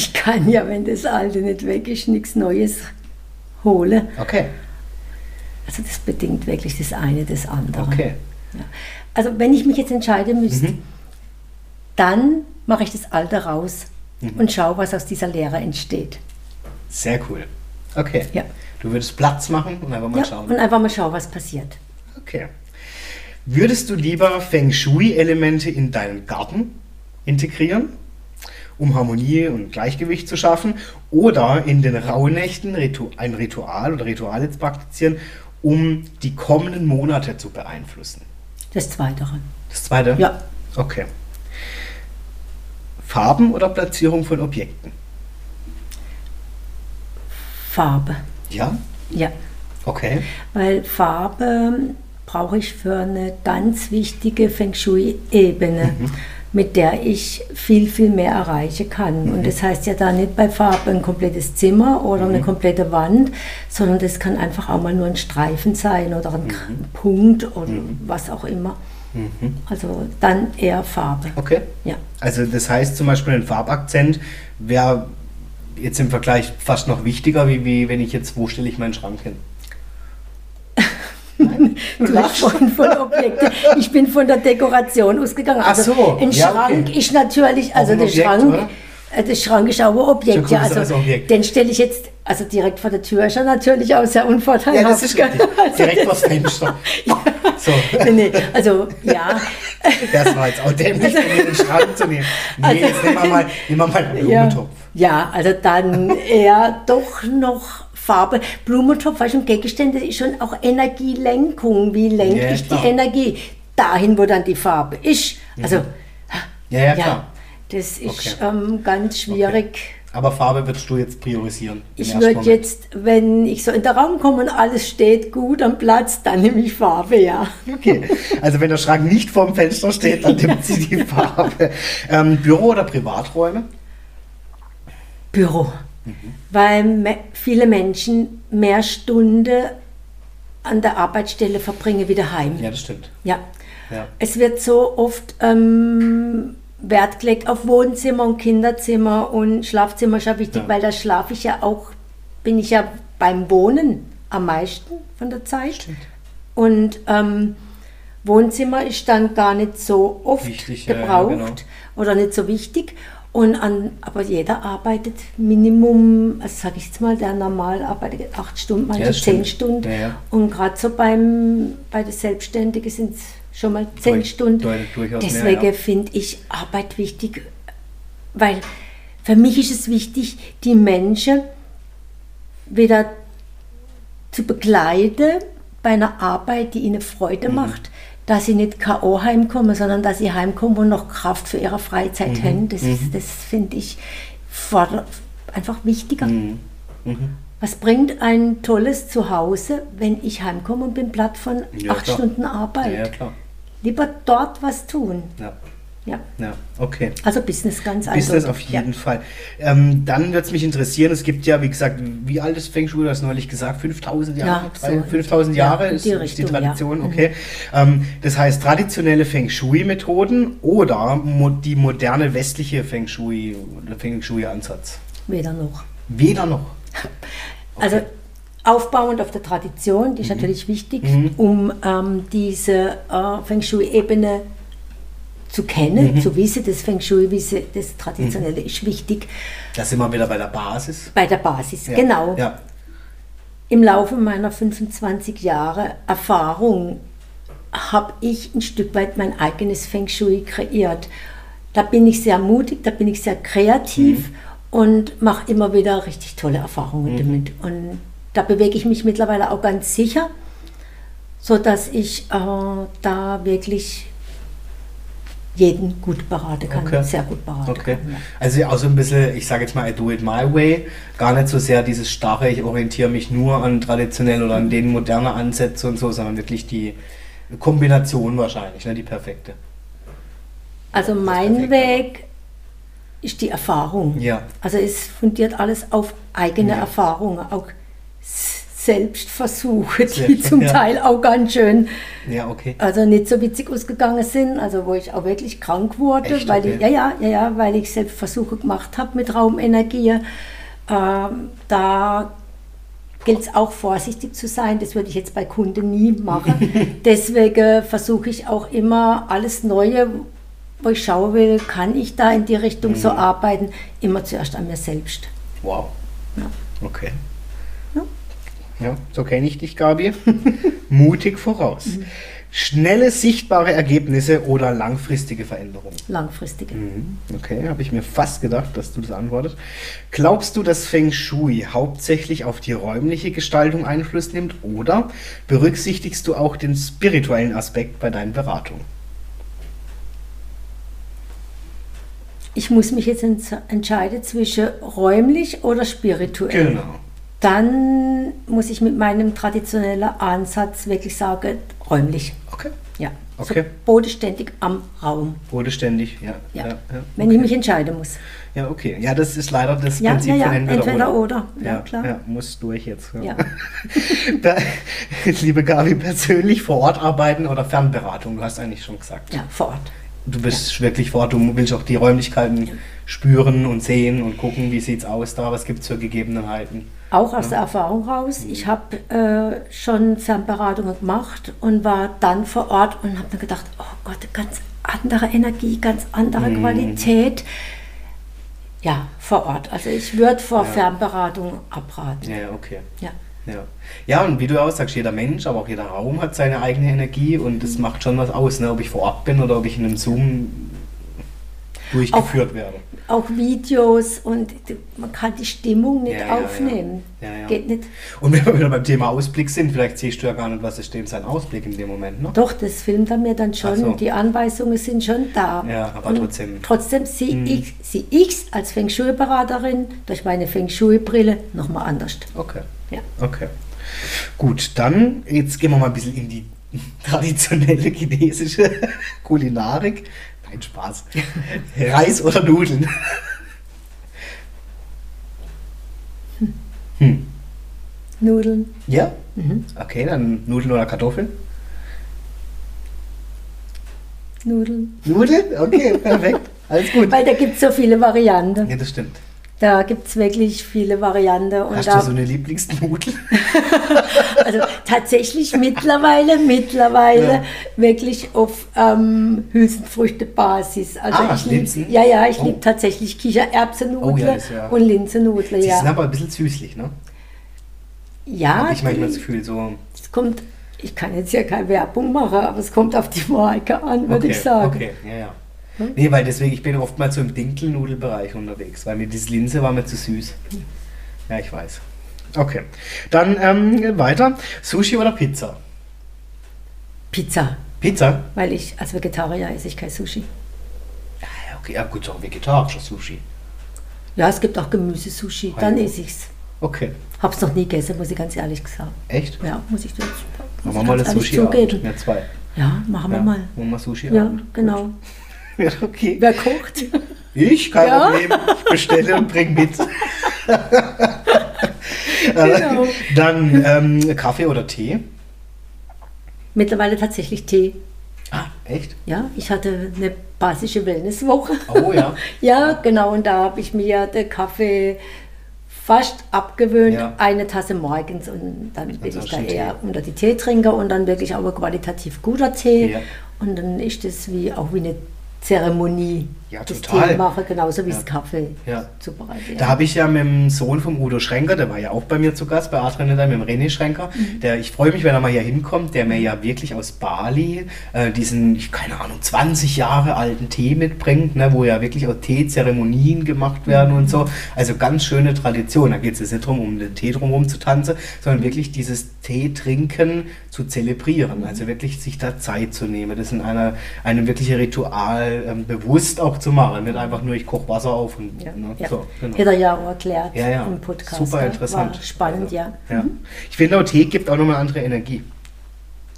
Ich kann ja, wenn das Alte nicht weg ist, nichts Neues holen. Okay. Also das bedingt wirklich das eine das andere. Okay. Ja. Also wenn ich mich jetzt entscheiden müsste, Mhm. dann mache ich das Alte raus und schaue, was aus dieser Lehre entsteht. Sehr cool. Okay. Ja. Du würdest Platz machen und einfach mal ja, schauen. und einfach mal schauen, was passiert. Okay. Würdest du lieber Feng Shui-Elemente in deinen Garten integrieren, um Harmonie und Gleichgewicht zu schaffen, oder in den Rauhnächten ein Ritual oder Rituale zu praktizieren, um die kommenden Monate zu beeinflussen? Das Zweite. Das zweite? Ja, Okay. Farben oder Platzierung von Objekten? Farbe. Ja? Ja, Okay. weil Farbe brauche ich für eine ganz wichtige Feng Shui-Ebene, mit der ich viel, viel mehr erreichen kann. Und das heißt ja da nicht bei Farbe ein komplettes Zimmer oder eine komplette Wand, sondern das kann einfach auch mal nur ein Streifen sein oder ein K- Punkt oder was auch immer. Also dann eher Farbe. Okay. Ja. Also das heißt zum Beispiel ein Farbakzent wäre jetzt im Vergleich fast noch wichtiger, wie, wie wenn ich jetzt, wo stelle ich meinen Schrank hin? Nein? Du Du lachst. von, Objekten. Ich bin von der Dekoration ausgegangen. Ach Also so, ein ja, Schrank okay. ist natürlich, also der Objekt, Schrank, oder? äh, der Schrank ist auch ein Objekt. Ja, also alles Objekt. den stelle ich jetzt, also direkt vor der Tür ist er natürlich auch sehr unvorteilhaft. Ja, das ist richtig. Also Direkt das- vors Fenster. So, Nee, nee, also ja, das war jetzt auch dämlich, mir den Schrank zu nehmen. Nee, Also- jetzt nehmen wir mal, nehmen wir mal einen ja, Blumentopf. ja, also dann eher doch noch Farbe. Blumentopf, weißt du, Gegenstände ist schon auch Energielenkung. Wie lenke Ja, ich klar. die Energie? Dahin, wo dann die Farbe ist. Also, Ja, ja, klar. das ist Okay. ähm, ganz schwierig. Aber Farbe würdest du jetzt priorisieren? Ich würde jetzt, wenn ich so in den Raum komme und alles steht gut am Platz, dann nehme ich Farbe, ja. Okay, also wenn der Schrank nicht vorm Fenster steht, dann nimmt sie die Farbe. Ähm, Büro oder Privaträume? Büro. Weil me viele Menschen mehr Stunde an der Arbeitsstelle verbringen wie daheim. Ja, das stimmt. Ja. Ja. Es wird so oft ähm, Wert gelegt auf Wohnzimmer und Kinderzimmer und Schlafzimmer ist ja wichtig, Ja. weil da schlafe ich ja auch, bin ich ja beim Wohnen am meisten von der Zeit. Stimmt. Und ähm, Wohnzimmer ist dann gar nicht so oft Wichtig, ja, ja, gebraucht genau. oder nicht so wichtig. Und an, aber jeder arbeitet Minimum, also sage ich jetzt mal, der normal arbeitet acht Stunden, manche das zehn. Stunden. Ja, ja. Und gerade so beim, bei den Selbstständigen sind es schon mal zehn Durch- Stunden. Deswegen ja. finde ich Arbeit wichtig, weil für mich ist es wichtig, die Menschen wieder zu begleiten bei einer Arbeit, die ihnen Freude Mhm. macht, dass sie nicht K.O. heimkommen, sondern dass sie heimkommen und noch Kraft für ihre Freizeit Mhm. haben. Das, ist- das finde ich einfach wichtiger. Mhm. Was bringt ein tolles Zuhause, wenn ich heimkomme und bin platt von Ja, acht klar. Stunden Arbeit? ja. Lieber dort was tun. Ja, Ja. ja, okay. Also Business ganz Business eindeutig. auf jeden Fall. Ähm, dann wird es mich interessieren, es gibt ja, wie gesagt, wie alt ist Feng Shui, du hast neulich gesagt, 5000 Jahre? Ja, Drei- so. 5000 Ja, Jahre in ist, die die Richtung, ja. Tradition, Mhm. okay. Ähm, das heißt, traditionelle Feng Shui-Methoden oder mo die moderne westliche Feng Shui, Feng Shui-Ansatz? Weder noch. Weder noch. Also aufbauend auf der Tradition, Mhm. die ist natürlich wichtig, um ähm, diese äh, Feng Shui-Ebene zu kennen, Mhm. zu wissen, das Feng Shui, wie sie- das Traditionelle ist wichtig Da sind wir wieder bei der Basis. bei der Basis. Ja. Genau. Ja. im Laufe meiner 25 Jahre Erfahrung habe ich ein Stück weit mein eigenes Feng Shui kreiert. Da bin ich sehr mutig, da bin ich sehr kreativ mhm. und mache immer wieder richtig tolle Erfahrungen mhm. damit. Und da bewege ich mich mittlerweile auch ganz sicher, sodass ich äh, da wirklich jeden gut beraten kann, okay. sehr gut beraten okay. kann. Ja. Also auch so ein bisschen, ich sage jetzt mal, I do it my way, gar nicht so sehr dieses starre, ich orientiere mich nur an traditionell oder an den modernen Ansätzen und so, sondern wirklich die Kombination wahrscheinlich, ne, die perfekte. Also mein Weg ist die Erfahrung. Ja. Also es fundiert alles auf eigene ja. Erfahrungen, auch Selbstversuche, die zum ja. Teil auch ganz schön, ja, okay. also nicht so witzig ausgegangen sind, also wo ich auch wirklich krank wurde, Echt? weil okay. ich, ja, ja, ja, ja, weil ich Selbstversuche gemacht habe mit Raumenergie. Ähm, da gilt es auch vorsichtig zu sein. Das würde ich jetzt bei Kunden nie machen. Deswegen versuche ich auch immer alles Neue, wo ich schauen will, kann ich da in die Richtung mhm. so arbeiten, immer zuerst an mir selbst. Wow. Ja. Okay. Ja, so kenne ich dich, Gabi. Mutig voraus. Mhm. Schnelle, sichtbare Ergebnisse oder langfristige Veränderungen? Langfristige. Mhm. Okay, habe ich mir fast gedacht, dass du das antwortest. Glaubst du, dass Feng Shui hauptsächlich auf die räumliche Gestaltung Einfluss nimmt oder berücksichtigst du auch den spirituellen Aspekt bei deinen Beratungen? Ich muss mich jetzt entscheiden zwischen räumlich oder spirituell. Genau dann muss ich mit meinem traditionellen Ansatz wirklich sagen, räumlich. Okay. Ja. Okay. So bodenständig am Raum. Bodenständig, ja. ja. ja, ja. Wenn okay. ich mich entscheiden muss. Ja, okay. Ja, das ist leider das ja, Prinzip ja, von entweder, entweder oder. oder. Ja, klar. Ja, muss durch jetzt. Ja. Liebe Gabi, persönlich vor Ort arbeiten oder Fernberatung? Du hast eigentlich schon gesagt. Ja, vor Ort. Du bist wirklich vor Ort, du willst auch die Räumlichkeiten spüren und sehen und gucken, wie sieht es aus da, was gibt es für Gegebenheiten. Auch aus ja. der Erfahrung raus. Ich habe äh, schon Fernberatungen gemacht und war dann vor Ort und habe mir gedacht, oh Gott, ganz andere Energie, ganz andere mhm. Qualität. Ja, vor Ort. Also ich würde vor ja. Fernberatung abraten. Ja, okay. Ja. Ja. ja, und wie du auch sagst, jeder Mensch, aber auch jeder Raum hat seine eigene Energie und das macht schon was aus, ne? ob ich vor Ort bin oder ob ich in einem Zoom durchgeführt auch, werde. Auch Videos und man kann die Stimmung nicht ja, aufnehmen. Ja. Geht nicht. Und wenn wir wieder beim Thema Ausblick sind, vielleicht siehst du ja gar nicht, was ist denn sein Ausblick in dem Moment. Ne? Doch, das filmt er mir dann schon. So. Die Anweisungen sind schon da. Ja, aber und trotzdem. Trotzdem sehe mhm. ich sie ich als Feng Shui-Beraterin durch meine Feng Shui-Brille nochmal anders. Okay. Ja. Okay. Gut, dann jetzt gehen wir mal ein bisschen in die traditionelle chinesische Kulinarik. Kein Spaß. Reis oder Nudeln? Hm. Nudeln. Ja? Mhm. Okay, dann Nudeln oder Kartoffeln? Nudeln. Nudeln? Okay, perfekt. Alles gut. Weil da gibt es so viele Varianten. Ja, das stimmt. Da gibt es wirklich viele Varianten. Und Hast da, du so eine Lieblingsnudel? also tatsächlich mittlerweile, mittlerweile ja. wirklich auf ähm, Hülsenfrüchtebasis. Also ah, ich lieb, ja, ja, ich oh. liebe tatsächlich Kichererbsennudel oh, ja, ja. und Linsenudel. Die ja. sind aber ein bisschen süßlich, ne? Ja. Habe ich manchmal das Gefühl, so. Es kommt, ich kann jetzt ja keine Werbung machen, aber es kommt auf die Marke an, würde okay, ich sagen. Okay, ja, ja. Hm? Nee, weil deswegen, ich bin oftmals so im Dinkelnudelbereich unterwegs, weil mir diese Linse war mir zu süß. Ja, ich weiß. Okay. Dann ähm, weiter. Sushi oder Pizza? Pizza. Pizza? Weil ich als Vegetarier esse ich kein Sushi. Ja, okay, ja gut, auch vegetarischer Sushi. Ja, es gibt auch Gemüsesushi, dann esse ich es. Okay. Hab's noch nie gegessen, muss ich ganz ehrlich sagen. Echt? Ja, muss ich jetzt. Machen wir mal das Sushi zugeben. Ja, zwei. Ja, machen ja, wir mal. Machen wir Sushi Ja, Abend. genau. Gut. Okay. Wer kocht? Ich, kein ja? Problem. Ich bestelle und bringe mit. genau. Dann ähm, Kaffee oder Tee? Mittlerweile tatsächlich Tee. Ah, echt? Ja, ich hatte eine basische Wellnesswoche. Oh ja. ja, genau. Und da habe ich mir den Kaffee fast abgewöhnt. Ja. Eine Tasse morgens und dann bin ich da eher Tee. unter die Teetrinker und dann wirklich aber qualitativ guter Tee. Ja. Und dann ist das wie auch wie eine Zeremonie Ja, das total. Tee mache, genauso wie Ja. das Kaffee Ja. zubereite. Da habe ich ja mit dem Sohn vom Udo Schrenker, der war ja auch bei mir zu Gast, bei Adrian mit dem René Schrenker. Mhm. Der, ich freue mich, wenn er mal hier hinkommt, der mir ja wirklich aus Bali äh, diesen, ich, keine Ahnung, 20 Jahre alten Tee mitbringt, ne, wo ja wirklich auch Teezeremonien gemacht werden und so. Also ganz schöne Tradition. Da geht es jetzt nicht darum, um den Tee drumherum zu tanzen, sondern wirklich dieses Tee trinken zu zelebrieren. Also wirklich sich da Zeit zu nehmen, das in einer, einem wirklichen Ritual ähm, bewusst auch zu machen. Nicht einfach nur, ich koche Wasser auf und Ja, ne, ja. so. Genau. Hätte er ja auch erklärt Ja, im Podcast. Super ja. interessant. War spannend, Also, ja. ja. Ich finde auch Tee gibt auch nochmal andere Energie.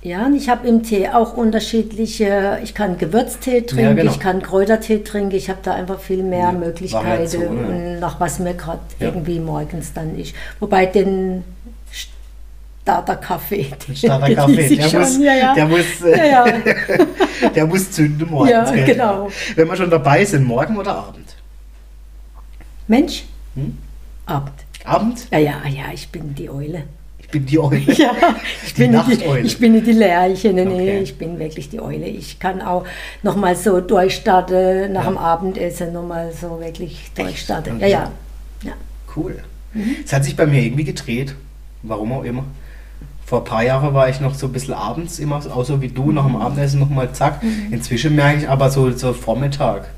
Ja, und ich habe im Tee auch unterschiedliche, ich kann Gewürztee trinken, Ja, genau. ich kann Kräutertee trinken, ich habe da einfach viel mehr Ja, Möglichkeiten nach was mir gerade irgendwie morgens dann ist. Wobei den Starter-Kaffee, den Starter-Kaffee, genieße ich der schon, muss- ja, ja. der muss, ja. Der muss zünden morgens. Ja, gell? genau. Wenn wir schon dabei sind, morgen oder Abend? Mensch, Hm? Abend. Abend? Ja, ja, ja, ich bin die Eule. Ich bin die Eule. Ja, ich Die bin nicht die, Nachteule. ich bin nicht die Lerche, nee, nee, Okay. ich bin wirklich die Eule. Ich kann auch nochmal so durchstarten, nach dem Abendessen nochmal so wirklich durchstarten. Ja, ja. ja. Cool. Mhm. Es hat sich bei mir irgendwie gedreht. Warum auch immer. Vor ein paar Jahren war ich noch so ein bisschen abends immer, auch so wie du, nach dem Abendessen nochmal zack. Mhm. Inzwischen merke ich aber so, so Vormittag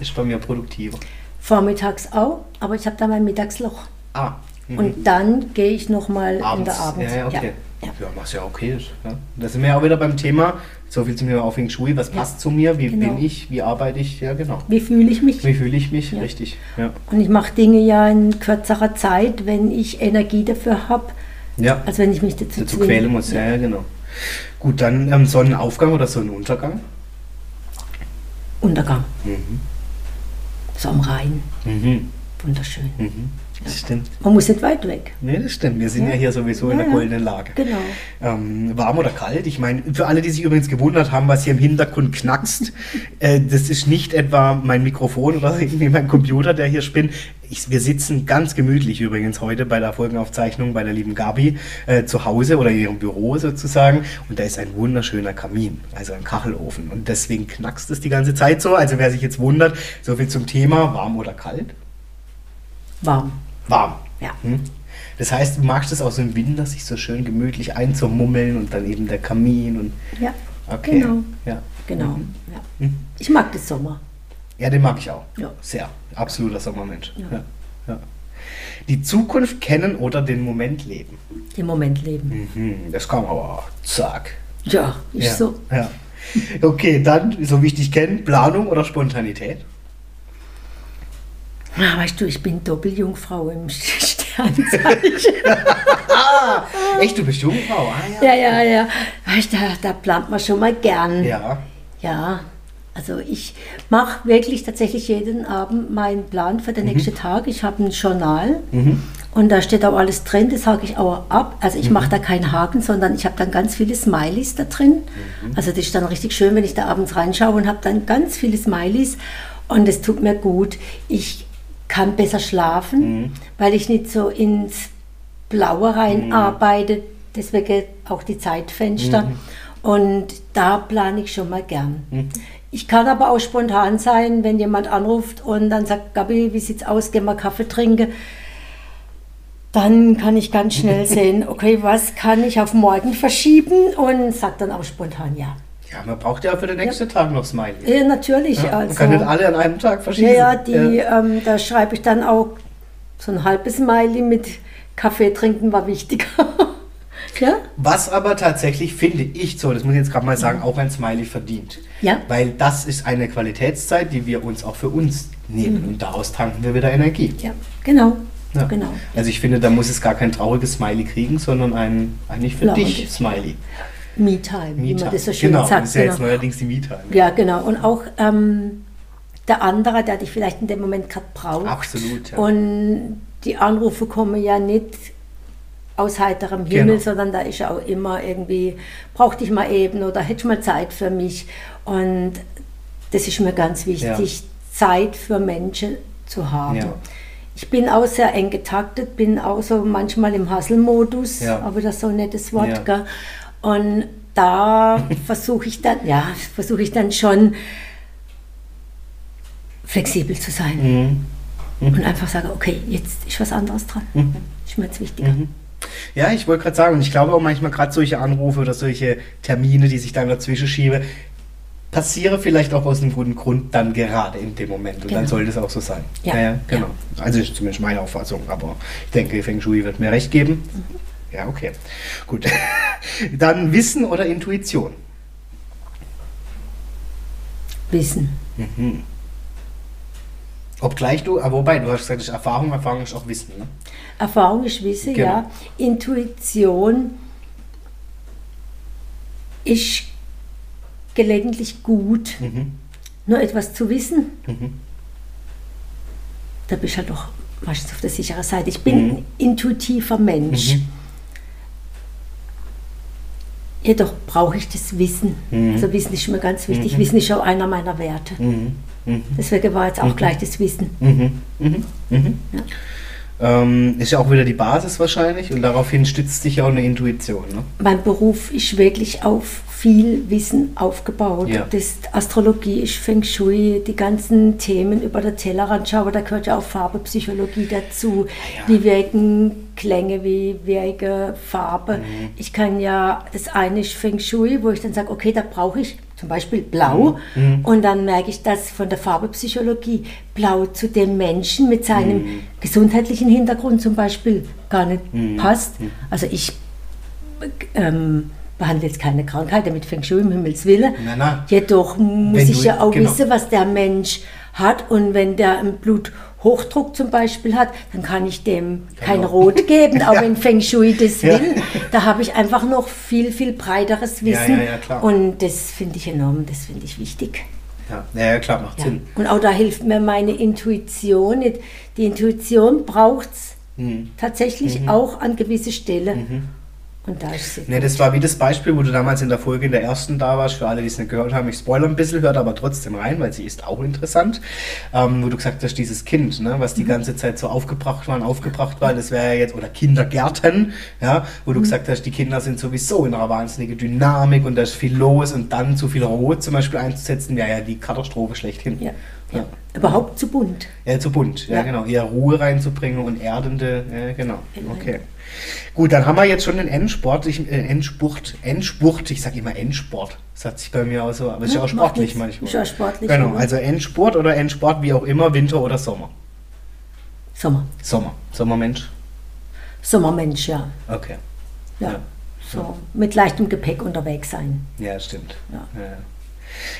ist bei mir produktiver. Vormittags auch, aber ich habe da mein Mittagsloch. Ah. mhm. Und dann gehe ich nochmal in der Abend. Ja, ja, okay. Ja. Ja, was ja okay ist. Ja. Da sind wir ja auch wieder beim Thema, so viel zum Thema auf Wing Shui, was passt zu mir, wie genau. bin ich, wie arbeite ich, ja genau. Wie fühle ich mich? Wie fühle ich mich, Ja. richtig. Ja. Und ich mache Dinge ja in kürzerer Zeit, wenn ich Energie dafür habe, ja. als wenn ich mich dazu, Dazu quälen muss, ja, ja, genau. Gut, dann ähm, Sonnenaufgang oder Sonnenuntergang. Untergang, Mhm. so am Rhein. Mhm. Wunderschön. Mhm. Das stimmt. Man muss nicht weit weg. Nee, das stimmt. Wir sind ja, Ja. hier sowieso in Ja, der goldenen Lage. Genau. Ähm, warm oder kalt? Ich meine, für alle, die sich übrigens gewundert haben, was hier im Hintergrund knackst, äh, das ist nicht etwa mein Mikrofon oder irgendwie mein Computer, der hier spinnt. Ich, wir sitzen ganz gemütlich übrigens heute bei der Folgenaufzeichnung bei der lieben Gabi äh, zu Hause oder in ihrem Büro sozusagen. Und da ist ein wunderschöner Kamin, also ein Kachelofen. Und deswegen knackst es die ganze Zeit so. Also wer sich jetzt wundert, so viel zum Thema warm oder kalt? Warm. Warm. Ja. Hm? Das heißt, du magst es auch so im Winter, sich so schön gemütlich einzumummeln und dann eben der Kamin und Ja, okay. Genau. Ja. genau. Mhm. Ja. Mhm. Ich mag den Sommer. ja, den mag ich auch. Ja. Sehr. Absoluter Sommermensch. Ja. Ja. Ja. Die Zukunft kennen oder den Moment leben. Im Moment leben. Mhm. Das kam aber zack. Ja, ist ja. so. Ja. Okay, dann, so wie ich dich kenne, Planung oder Spontanität? Ah, weißt du, ich bin Doppeljungfrau im Sternzeichen. Echt, du bist Jungfrau? Ah, ja. ja, ja, ja. Weißt du, da, da plant man schon mal gern. Ja. Ja, also ich mache wirklich tatsächlich jeden Abend meinen Plan für den nächsten Tag. Ich habe ein Journal Mhm. und da steht auch alles drin, das hake ich auch ab. Also ich mache da keinen Haken, sondern ich habe dann ganz viele Smileys da drin. Also das ist dann richtig schön, wenn ich da abends reinschaue und habe dann ganz viele Smileys und es tut mir gut. Ich kann besser schlafen, weil ich nicht so ins Blaue rein arbeite. Deswegen auch die Zeitfenster. Und da plane ich schon mal gern. Ich kann aber auch spontan sein, wenn jemand anruft und dann sagt, Gabi, wie sieht's aus, gehen wir Kaffee trinken. Dann kann ich ganz schnell sehen, okay, was kann ich auf morgen verschieben und sag dann auch spontan ja. Ja, man braucht ja für den nächsten Tag noch Smiley. Ja, natürlich. Ja, man also, kann nicht alle an einem Tag ja, verschieben. ja, die, Ähm, da schreibe ich dann auch so ein halbes Smiley mit Kaffee trinken war wichtiger. ja? Was aber tatsächlich, finde ich so, das muss ich jetzt gerade mal sagen, auch ein Smiley verdient. Ja. Weil das ist eine Qualitätszeit, die wir uns auch für uns nehmen. Und daraus tanken wir wieder Energie. Ja, genau. Ja. genau. Also ich finde, da muss es gar kein trauriges Smiley kriegen, sondern ein eigentlich für Launiges. dich Smiley. Me-Time, wie man das so schön genau, sagt. das ist ja jetzt genau. neuerdings die Me-Time. Ja, genau. Und auch ähm, der andere, der dich vielleicht in dem Moment gerade braucht. Absolut, ja. Und die Anrufe kommen ja nicht aus heiterem Himmel, Genau. sondern da ist ja auch immer irgendwie, brauch dich mal eben oder hättest mal Zeit für mich. Und das ist mir ganz wichtig, Zeit für Menschen zu haben. Ja. Ich bin auch sehr eng getaktet, bin auch so manchmal im Hustle-Modus, Ja. aber das ist so ein nettes Wort. Ja. Und da versuche ich dann, ja, versuche ich dann schon flexibel zu sein. Und einfach sagen, okay, jetzt ist was anderes dran. Ist mir jetzt wichtiger. Ja, ich wollte gerade sagen, und ich glaube auch manchmal gerade solche Anrufe oder solche Termine, die sich dann dazwischen schieben, passieren vielleicht auch aus einem guten Grund dann gerade in dem Moment. Und dann Genau. sollte es auch so sein. Ja, genau. Also ist zumindest meine Auffassung, aber ich denke, Feng Shui wird mir recht geben. Mhm. Ja, okay. Gut. Dann Wissen oder Intuition? Wissen. Obgleich du, aber wobei, du hast gesagt, Erfahrung, Erfahrung ist auch Wissen. Ne? Erfahrung ist Wissen, Genau. ja. Intuition ist gelegentlich gut, Mhm. nur etwas zu wissen. Mhm. Da bist du halt doch meistens auf der sicheren Seite. Ich bin Mhm. ein intuitiver Mensch. Mhm. Jedoch brauche ich das Wissen. Mhm. Also Wissen ist mir ganz wichtig. Mhm. Wissen ist auch einer meiner Werte. Mhm. Mhm. Deswegen war jetzt auch gleich das Wissen. Mhm. Mhm. Mhm. Ja. Ähm, ist ja auch wieder die Basis wahrscheinlich und daraufhin stützt sich ja auch eine Intuition. Ne? Mein Beruf ist wirklich auf viel Wissen aufgebaut. Ja. Das Astrologie ist, Feng Shui, die ganzen Themen über den Tellerrand schauen, da gehört ja auch Farbepsychologie dazu. Ja. Wie wirken Klänge, wie wirken Farbe. Mhm. Ich kann ja, das eine ist Feng Shui, wo ich dann sage, okay, da brauche ich zum Beispiel Blau. Mhm. Und dann merke ich, dass von der Farbepsychologie Blau zu dem Menschen mit seinem Mhm. gesundheitlichen Hintergrund zum Beispiel gar nicht Mhm. passt. Also ich ähm, behandle jetzt keine Krankheit mit Feng Shui, um Himmels. Nein, nein. Jedoch muss Wenn ich ja auch genau. wissen, was der Mensch hat. Und wenn der einen Bluthochdruck zum Beispiel hat, dann kann ich dem kein Genau. Rot geben, auch Ja. wenn Feng Shui das Ja. will. Da habe ich einfach noch viel, viel breiteres Wissen. ja. Und das finde ich enorm, das finde ich wichtig. Ja, klar, macht. Sinn. Und auch da hilft mir meine Intuition. Die Intuition braucht es Mhm. tatsächlich auch an gewisse Stellen. Und da ist sie. Ne, das war wie das Beispiel, wo du damals in der Folge in der ersten da warst. Für alle, die es nicht gehört haben, ich spoilere ein bisschen, hört aber trotzdem rein, weil sie ist auch interessant. Ähm, wo du gesagt hast, dieses Kind, ne, was die ganze Zeit so aufgebracht war und aufgebracht war, das wäre ja jetzt, oder Kindergärten, ja, wo du gesagt hast, die Kinder sind sowieso in einer wahnsinnigen Dynamik und da ist viel los und dann zu viel Rot zum Beispiel einzusetzen, wäre ja die Katastrophe schlechthin. Ja. Ja. Überhaupt zu bunt. Ja, zu bunt, ja, Ja. genau. Eher Ruhe reinzubringen und erdende, ja, genau. Genau. Okay. Gut, dann haben wir jetzt schon den Endsport, ich, äh, Endspurt, Endspurt, ich sage immer Endsport. Das hat sich bei mir auch so, aber es ist ja auch Ja, sportlich nichts. manchmal. Ist auch sportlich, Genau, ja. also Endsport oder Endsport, wie auch immer, Winter oder Sommer. Sommer. Sommer. Sommermensch. Sommermensch, ja. Okay. ja. Ja. So mit leichtem Gepäck unterwegs sein. Ja, stimmt. Ja. Ja.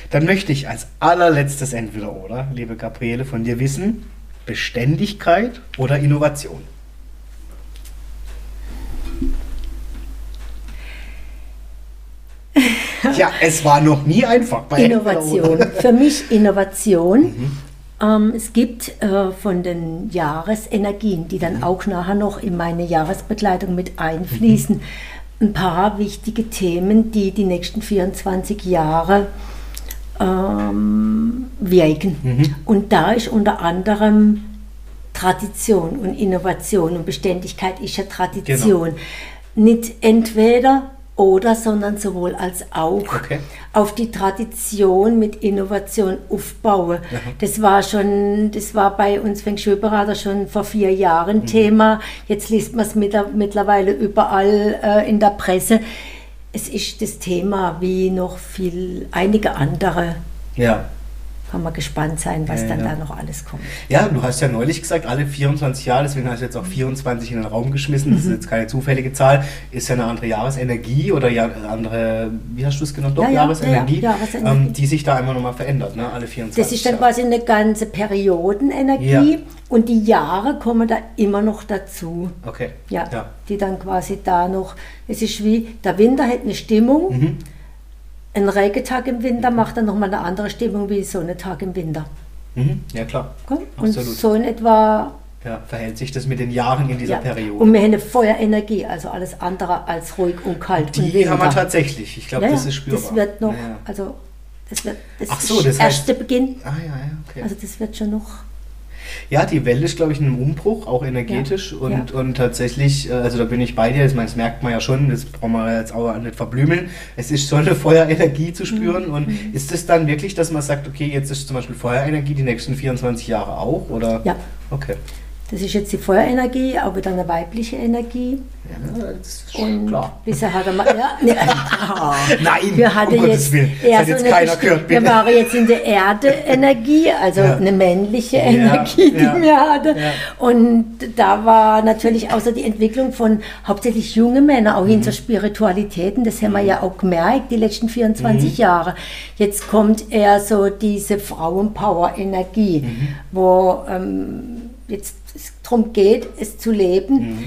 Dann möchte ich als allerletztes entweder oder, liebe Gabriele, von dir wissen, Beständigkeit oder Innovation. Tja, es war noch nie einfach bei Innovation. Für mich Innovation. Mhm. Ähm, es gibt äh, von den Jahresenergien, die Mhm. dann auch nachher noch in meine Jahresbegleitung mit einfließen, Mhm. ein paar wichtige Themen, die die nächsten 24 Jahre ähm, wirken. Mhm. Und da ist unter anderem Tradition und Innovation und Beständigkeit ist ja Tradition. Genau. Nicht entweder oder, sondern sowohl als auch. Okay. Auf die Tradition mit Innovation aufbauen. Das war schon, das war bei uns Feng Shui-Berater schon vor vier Jahren Mhm. Thema. Jetzt liest man es mit, mittlerweile überall äh, in der Presse. Es ist das Thema wie noch viel, einige andere. Ja. Kann man gespannt sein, was Ja, dann ja. da noch alles kommt. Ja, du hast ja neulich gesagt, alle 24 Jahre, deswegen hast du jetzt auch 24 in den Raum geschmissen, das ist jetzt keine zufällige Zahl, ist ja eine andere Jahresenergie oder ja, andere, wie hast du es genannt, doch Ja, ja, Jahresenergie, ja, ja, Jahresenergie. Ähm, die sich da einfach nochmal verändert, ne? alle 24 Das ist dann quasi eine ganze Periodenenergie und die Jahre kommen da immer noch dazu. Okay. Ja, ja. die dann quasi da noch, es ist wie, der Winter hat eine Stimmung, Mhm. Ein Regetag im Winter macht dann nochmal eine andere Stimmung wie Sonnetag im Winter. Mhm. Ja, klar. Und Absolut. so in etwa, Ja, verhält sich das mit den Jahren in dieser ja. Periode. Und wir haben eine Feuerenergie, also alles andere als ruhig und kalt. und die Winter. haben wir tatsächlich. Ich glaube, ja, das ist spürbar. Das wird noch, also das wird das Ach so, das heißt- erste Beginn. Ah ja, ja, okay. Also das wird schon noch. Ja, die Welt ist, glaube ich, in einem Umbruch, auch energetisch. Ja, Und, ja. und tatsächlich, äh, also da bin ich bei dir, ich meine, das merkt man ja schon, das brauchen wir jetzt auch nicht verblümeln. Es ist so eine Feuerenergie zu spüren. Mhm. Und ist es dann wirklich, dass man sagt, okay, jetzt ist zum Beispiel Feuerenergie die nächsten 24 Jahre auch? Oder? Ja, Okay. Das ist jetzt die Feuerenergie, auch wieder eine weibliche Energie. Ja, das ist Und klar. bisher hat er mal, ja, ne. Nein, wir hatten um Gottes jetzt, eher so jetzt eine keiner gehört, Wir waren jetzt in der Erde-Energie, also Ja. eine männliche Ja, Energie, die ja, wir hatten. ja. Und da war natürlich außer die Entwicklung von hauptsächlich junge Männer auch Mhm. hin zur Spiritualität. Und das haben wir ja auch gemerkt, die letzten 24 Mhm. Jahre. Jetzt kommt eher so diese Frauenpower-Energie, Mhm. wo ähm, jetzt darum geht, es zu leben. Mhm.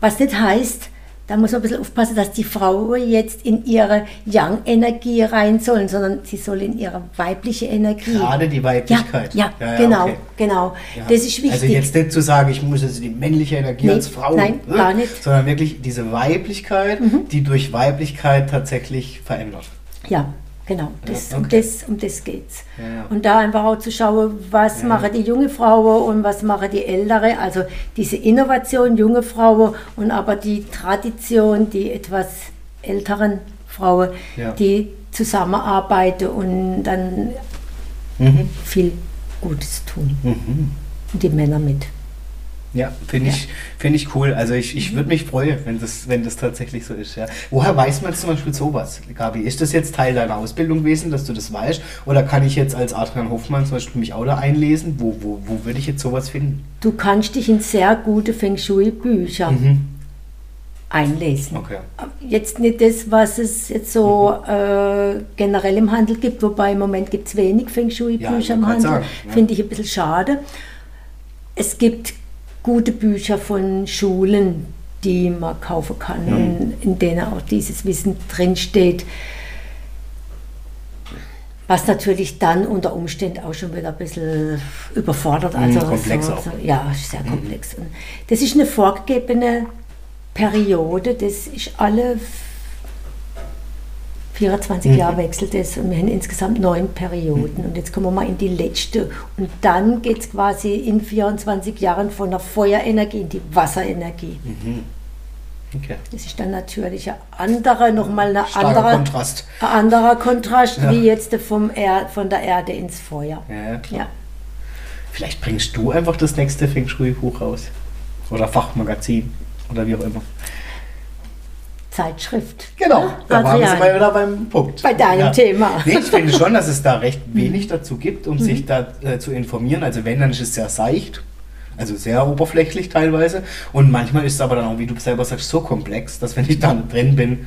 Was nicht heißt, da muss man ein bisschen aufpassen, dass die Frauen jetzt in ihre Yang-Energie rein sollen, sondern sie soll in ihre weibliche Energie. Gerade die ja, Weiblichkeit. ja, genau, okay. genau. Ja. Das ist wichtig. Also jetzt nicht zu sagen, ich muss jetzt die männliche Energie Nee, als Frau, nein, ne? gar nicht. Mhm. sondern wirklich diese Weiblichkeit, die durch Weiblichkeit tatsächlich verändert. Ja, genau. Das, Ja, um, okay. das, um das geht's. Ja. Und da einfach auch zu schauen, was Ja. machen die junge Frauen und was machen die ältere. Also diese Innovation, junge Frauen und aber die Tradition, die etwas älteren Frauen, Ja. die zusammenarbeiten und dann Mhm. viel Gutes tun. Mhm. Und die Männer mit. Ja, finde ich, finde ich cool. Also ich, ich würde mich freuen, wenn das, wenn das tatsächlich so ist. Ja. Woher weiß man zum Beispiel sowas, Gabi? Ist das jetzt Teil deiner Ausbildung gewesen, dass du das weißt? Oder kann ich jetzt als Adrian Hoffmann zum Beispiel mich auch da einlesen? Wo, wo, wo würde ich jetzt sowas finden? Du kannst dich in sehr gute Feng Shui-Bücher Mhm. einlesen. Okay. Jetzt nicht das, was es jetzt so äh, generell im Handel gibt, wobei im Moment gibt es wenig Feng Ja, Shui-Bücher ich im Handel. sagen, ja. Finde ich ein bisschen schade. Es gibt gute Bücher von Schulen, die man kaufen kann Mhm. und in denen auch dieses Wissen drinsteht. Was natürlich dann unter Umständen auch schon wieder ein bisschen überfordert. Mhm, Also komplex so, auch. so, ja, sehr komplex. Und das ist eine vorgegebene Periode, das ist alle 24 Mhm. Jahre wechselt es und wir haben insgesamt neun Perioden. Und jetzt kommen wir mal in die letzte. Und dann geht es quasi in 24 Jahren von der Feuerenergie in die Wasserenergie. Mhm. Okay. Das ist dann natürlich ein anderer, nochmal ein anderer, Kontrast. ein anderer Kontrast, Ja. wie jetzt vom er von der Erde ins Feuer. Ja, ja, klar. Ja. Vielleicht bringst du einfach das nächste Feng Shui-Buch raus. Oder Fachmagazin. Oder wie auch immer. Zeitschrift. Genau, da waren wir mal wieder beim Punkt. Bei deinem Thema. Nee, ich finde schon, dass es da recht wenig dazu gibt, um sich da äh, zu informieren. Also wenn, dann ist es sehr seicht, also sehr oberflächlich teilweise. Und manchmal ist es aber dann auch, wie du selber sagst, so komplex, dass wenn ich da drin bin,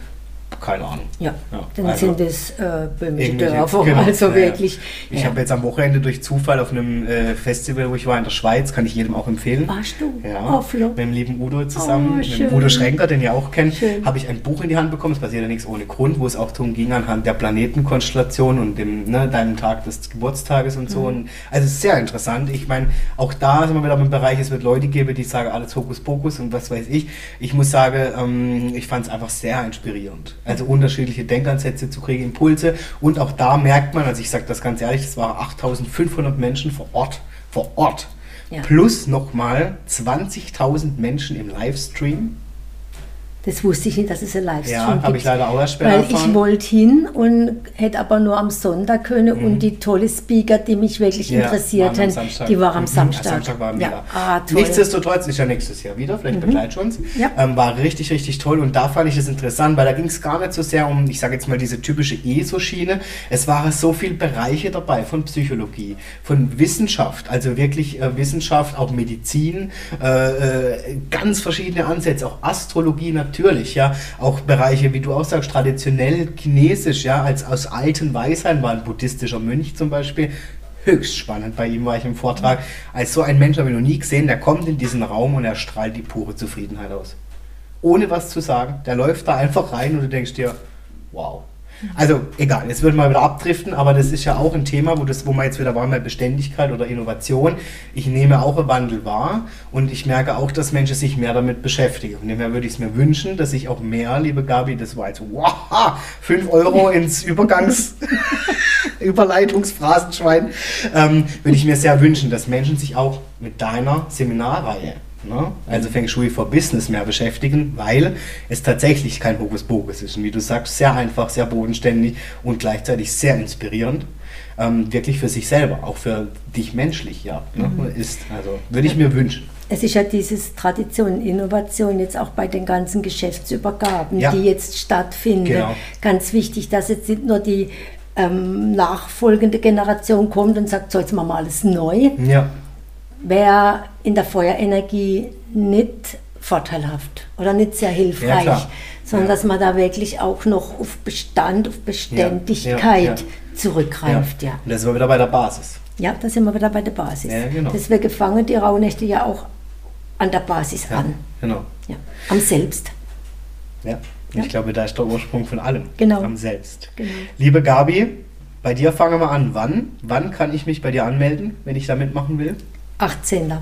keine Ahnung. Ja, Ja, dann also sind es äh, böhmische Dörfer, genau, also ja, wirklich. Ich ja. habe jetzt am Wochenende durch Zufall auf einem äh, Festival, wo ich war in der Schweiz, kann ich jedem auch empfehlen. Warst du? Ja, Oh, mit dem lieben Udo zusammen, Oh, mit dem. Udo Schrenker, den ihr auch kennt, habe ich ein Buch in die Hand bekommen. Es passiert ja nichts ohne Grund, wo es auch darum ging, anhand der Planetenkonstellation und dem, ne, deinem Tag des Geburtstages und so. Mhm. Und, also es ist sehr interessant. Ich meine, auch da sind wir wieder im Bereich, es wird Leute geben, die sagen, alles Hokuspokus und was weiß ich. Ich muss sagen, ähm, ich fand es einfach sehr inspirierend. Also unterschiedliche Denkansätze zu kriegen, Impulse. Und auch da merkt man, also ich sage das ganz ehrlich, es waren 8500 Menschen vor Ort, vor Ort. Ja. Plus nochmal 20.000 Menschen im Livestream. Das wusste ich nicht, dass es ein Livestream Ja, gibt. habe ich leider auch erst später Weil erfahren. ich wollte hin und hätte aber nur am Sonntag können und die tolle Speaker, die mich wirklich Mhm. Ja, interessiert waren am haben, Samstag. die waren am Mhm, Samstag. Samstag waren ja. wir. Ah, toll. Nichtsdestotrotz ist ja nächstes Jahr wieder, vielleicht begleitet uns. Ja. Ähm, war richtig, richtig toll und da fand ich es interessant, weil da ging es gar nicht so sehr um, ich sage jetzt mal, diese typische ESO-Schiene. Es waren so viele Bereiche dabei von Psychologie, von Wissenschaft, also wirklich äh, Wissenschaft, auch Medizin, äh, äh, ganz verschiedene Ansätze, auch Astrologie natürlich, ja, auch Bereiche, wie du auch sagst, traditionell chinesisch, ja, als aus alten Weisheiten war ein buddhistischer Mönch zum Beispiel, höchst spannend. Bei ihm war ich im Vortrag. Als so ein Mensch habe ich noch nie gesehen, der kommt in diesen Raum und er strahlt die pure Zufriedenheit aus. Ohne was zu sagen. Der läuft da einfach rein und du denkst dir, wow. Also egal, jetzt würden wir wieder abdriften, aber das ist ja auch ein Thema, wo, das, wo wir jetzt wieder waren bei Beständigkeit oder Innovation. Ich nehme auch einen Wandel wahr und ich merke auch, dass Menschen sich mehr damit beschäftigen. Und daher würde ich es mir wünschen, dass ich auch mehr, liebe Gabi, das war jetzt, wow, 5 Euro ins Übergangs... Überleitungsphrasenschwein, ähm, würde ich mir sehr wünschen, dass Menschen sich auch mit deiner Seminarreihe Ne? Also Feng Shui for Business mehr beschäftigen, weil es tatsächlich kein Hokuspokus ist. Und wie du sagst, sehr einfach, sehr bodenständig und gleichzeitig sehr inspirierend. Ähm, wirklich für sich selber, auch für dich menschlich, ja, ne? mhm. ist. Also würde ich mir wünschen. Es ist ja dieses Tradition, Innovation jetzt auch bei den ganzen Geschäftsübergaben, ja. die jetzt stattfinden. Genau. Ganz wichtig, dass jetzt nicht nur die ähm, nachfolgende Generation kommt und sagt, so jetzt machen wir alles neu. Ja wäre in der Feuerenergie nicht vorteilhaft oder nicht sehr hilfreich, ja, sondern ja. dass man da wirklich auch noch auf Bestand, auf Beständigkeit ja, zurückgreift. Ja. Und das sind wir wieder bei der Basis. Ja, da sind wir wieder bei der Basis. Ja, genau. Deswegen fangen die Rauhnächte ja auch an der Basis an. Genau. Ja, am Selbst. Ja, ich glaube, da ist der Ursprung von allem. Genau. Am Selbst. Genau. Liebe Gabi, bei dir fangen wir an. Wann? Wann kann ich mich bei dir anmelden, wenn ich da mitmachen will? 18.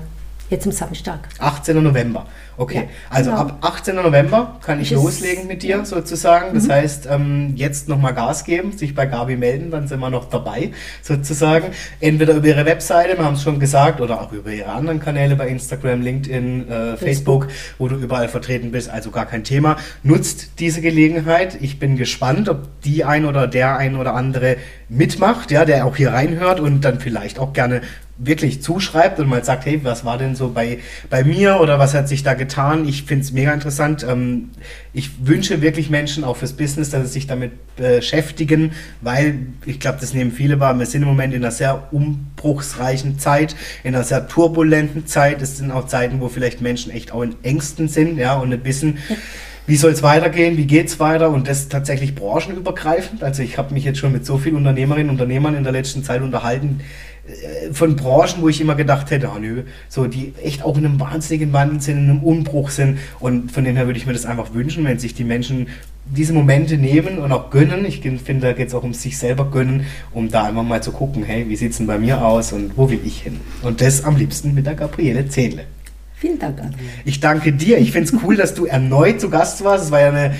Jetzt am Samstag. 18. November. Okay, ja, also genau. ab 18. November kann ich das loslegen mit dir sozusagen. Das mhm. heißt, ähm, jetzt nochmal Gas geben, sich bei Gabi melden, dann sind wir noch dabei sozusagen. Entweder über ihre Webseite, wir haben es schon gesagt, oder auch über ihre anderen Kanäle bei Instagram, LinkedIn, äh, Facebook, wo du überall vertreten bist. Also gar kein Thema. Nutzt diese Gelegenheit. Ich bin gespannt, ob die ein oder der ein oder andere mitmacht, ja, der auch hier reinhört und dann vielleicht auch gerne wirklich zuschreibt und mal sagt, hey, was war denn so bei, bei mir oder was hat sich da getan? Ich finde es mega interessant. Ähm, ich wünsche wirklich Menschen auch fürs Business, dass sie sich damit beschäftigen, weil ich glaube, das nehmen viele wahr. Wir sind im Moment in einer sehr umbruchsreichen Zeit, in einer sehr turbulenten Zeit. Es sind auch Zeiten, wo vielleicht Menschen echt auch in Ängsten sind, ja, und ein bisschen wie soll es weitergehen, wie geht es weiter und das tatsächlich branchenübergreifend. Also ich habe mich jetzt schon mit so vielen Unternehmerinnen und Unternehmern in der letzten Zeit unterhalten, von Branchen, wo ich immer gedacht hätte, oh nö, so die echt auch in einem wahnsinnigen Wandel sind, in einem Umbruch sind. Und von dem her würde ich mir das einfach wünschen, wenn sich die Menschen diese Momente nehmen und auch gönnen. Ich finde, da geht es auch um sich selber gönnen, um da einfach mal zu gucken, hey, wie sieht es denn bei mir aus und wo will ich hin? Und das am liebsten mit der Gabriele Zehnle. Vielen Dank, Adrian. Ich danke dir. Ich finde es cool, dass du erneut zu Gast warst. Es war ja eine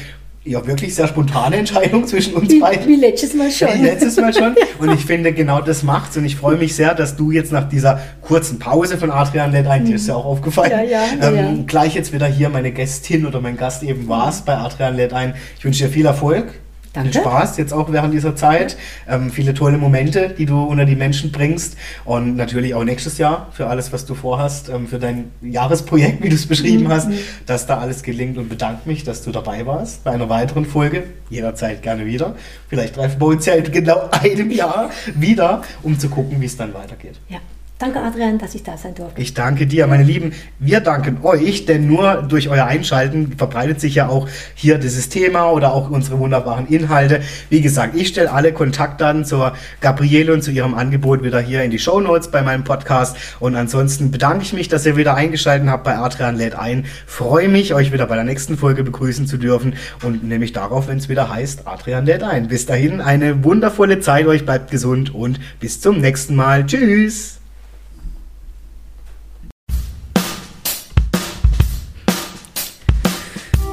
ja wirklich sehr spontane Entscheidung zwischen uns wie, beiden. Wie letztes Mal schon. Wie letztes Mal schon. Und ich finde, genau das macht's. Und ich freue mich sehr, dass du jetzt nach dieser kurzen Pause von Adrian Led ein, dir ist ja auch aufgefallen, ja, ja, ähm, ja. gleich jetzt wieder hier meine Gästin oder mein Gast eben warst bei Adrian Led ein. Ich wünsche dir viel Erfolg Danke. Viel Spaß jetzt auch während dieser Zeit. Ähm, viele tolle Momente, die du unter die Menschen bringst. Und natürlich auch nächstes Jahr für alles, was du vorhast, ähm, für dein Jahresprojekt, wie du es beschrieben mhm. hast, dass da alles gelingt und bedanke mich, dass du dabei warst bei einer weiteren Folge. Jederzeit gerne wieder. Vielleicht treffen wir uns ja in genau einem Jahr wieder, um zu gucken, wie es dann weitergeht. Ja. Danke, Adrian, dass ich da sein durfte. Ich danke dir, meine Lieben. Wir danken euch, denn nur durch euer Einschalten verbreitet sich ja auch hier dieses Thema oder auch unsere wunderbaren Inhalte. Wie gesagt, ich stelle alle Kontaktdaten zur Gabriele und zu ihrem Angebot wieder hier in die Show Notes bei meinem Podcast. Und ansonsten bedanke ich mich, dass ihr wieder eingeschaltet habt bei Adrian lädt ein. Freue mich, euch wieder bei der nächsten Folge begrüßen zu dürfen und nämlich darauf, wenn es wieder heißt, Adrian lädt ein. Bis dahin eine wundervolle Zeit euch, bleibt gesund und bis zum nächsten Mal. Tschüss!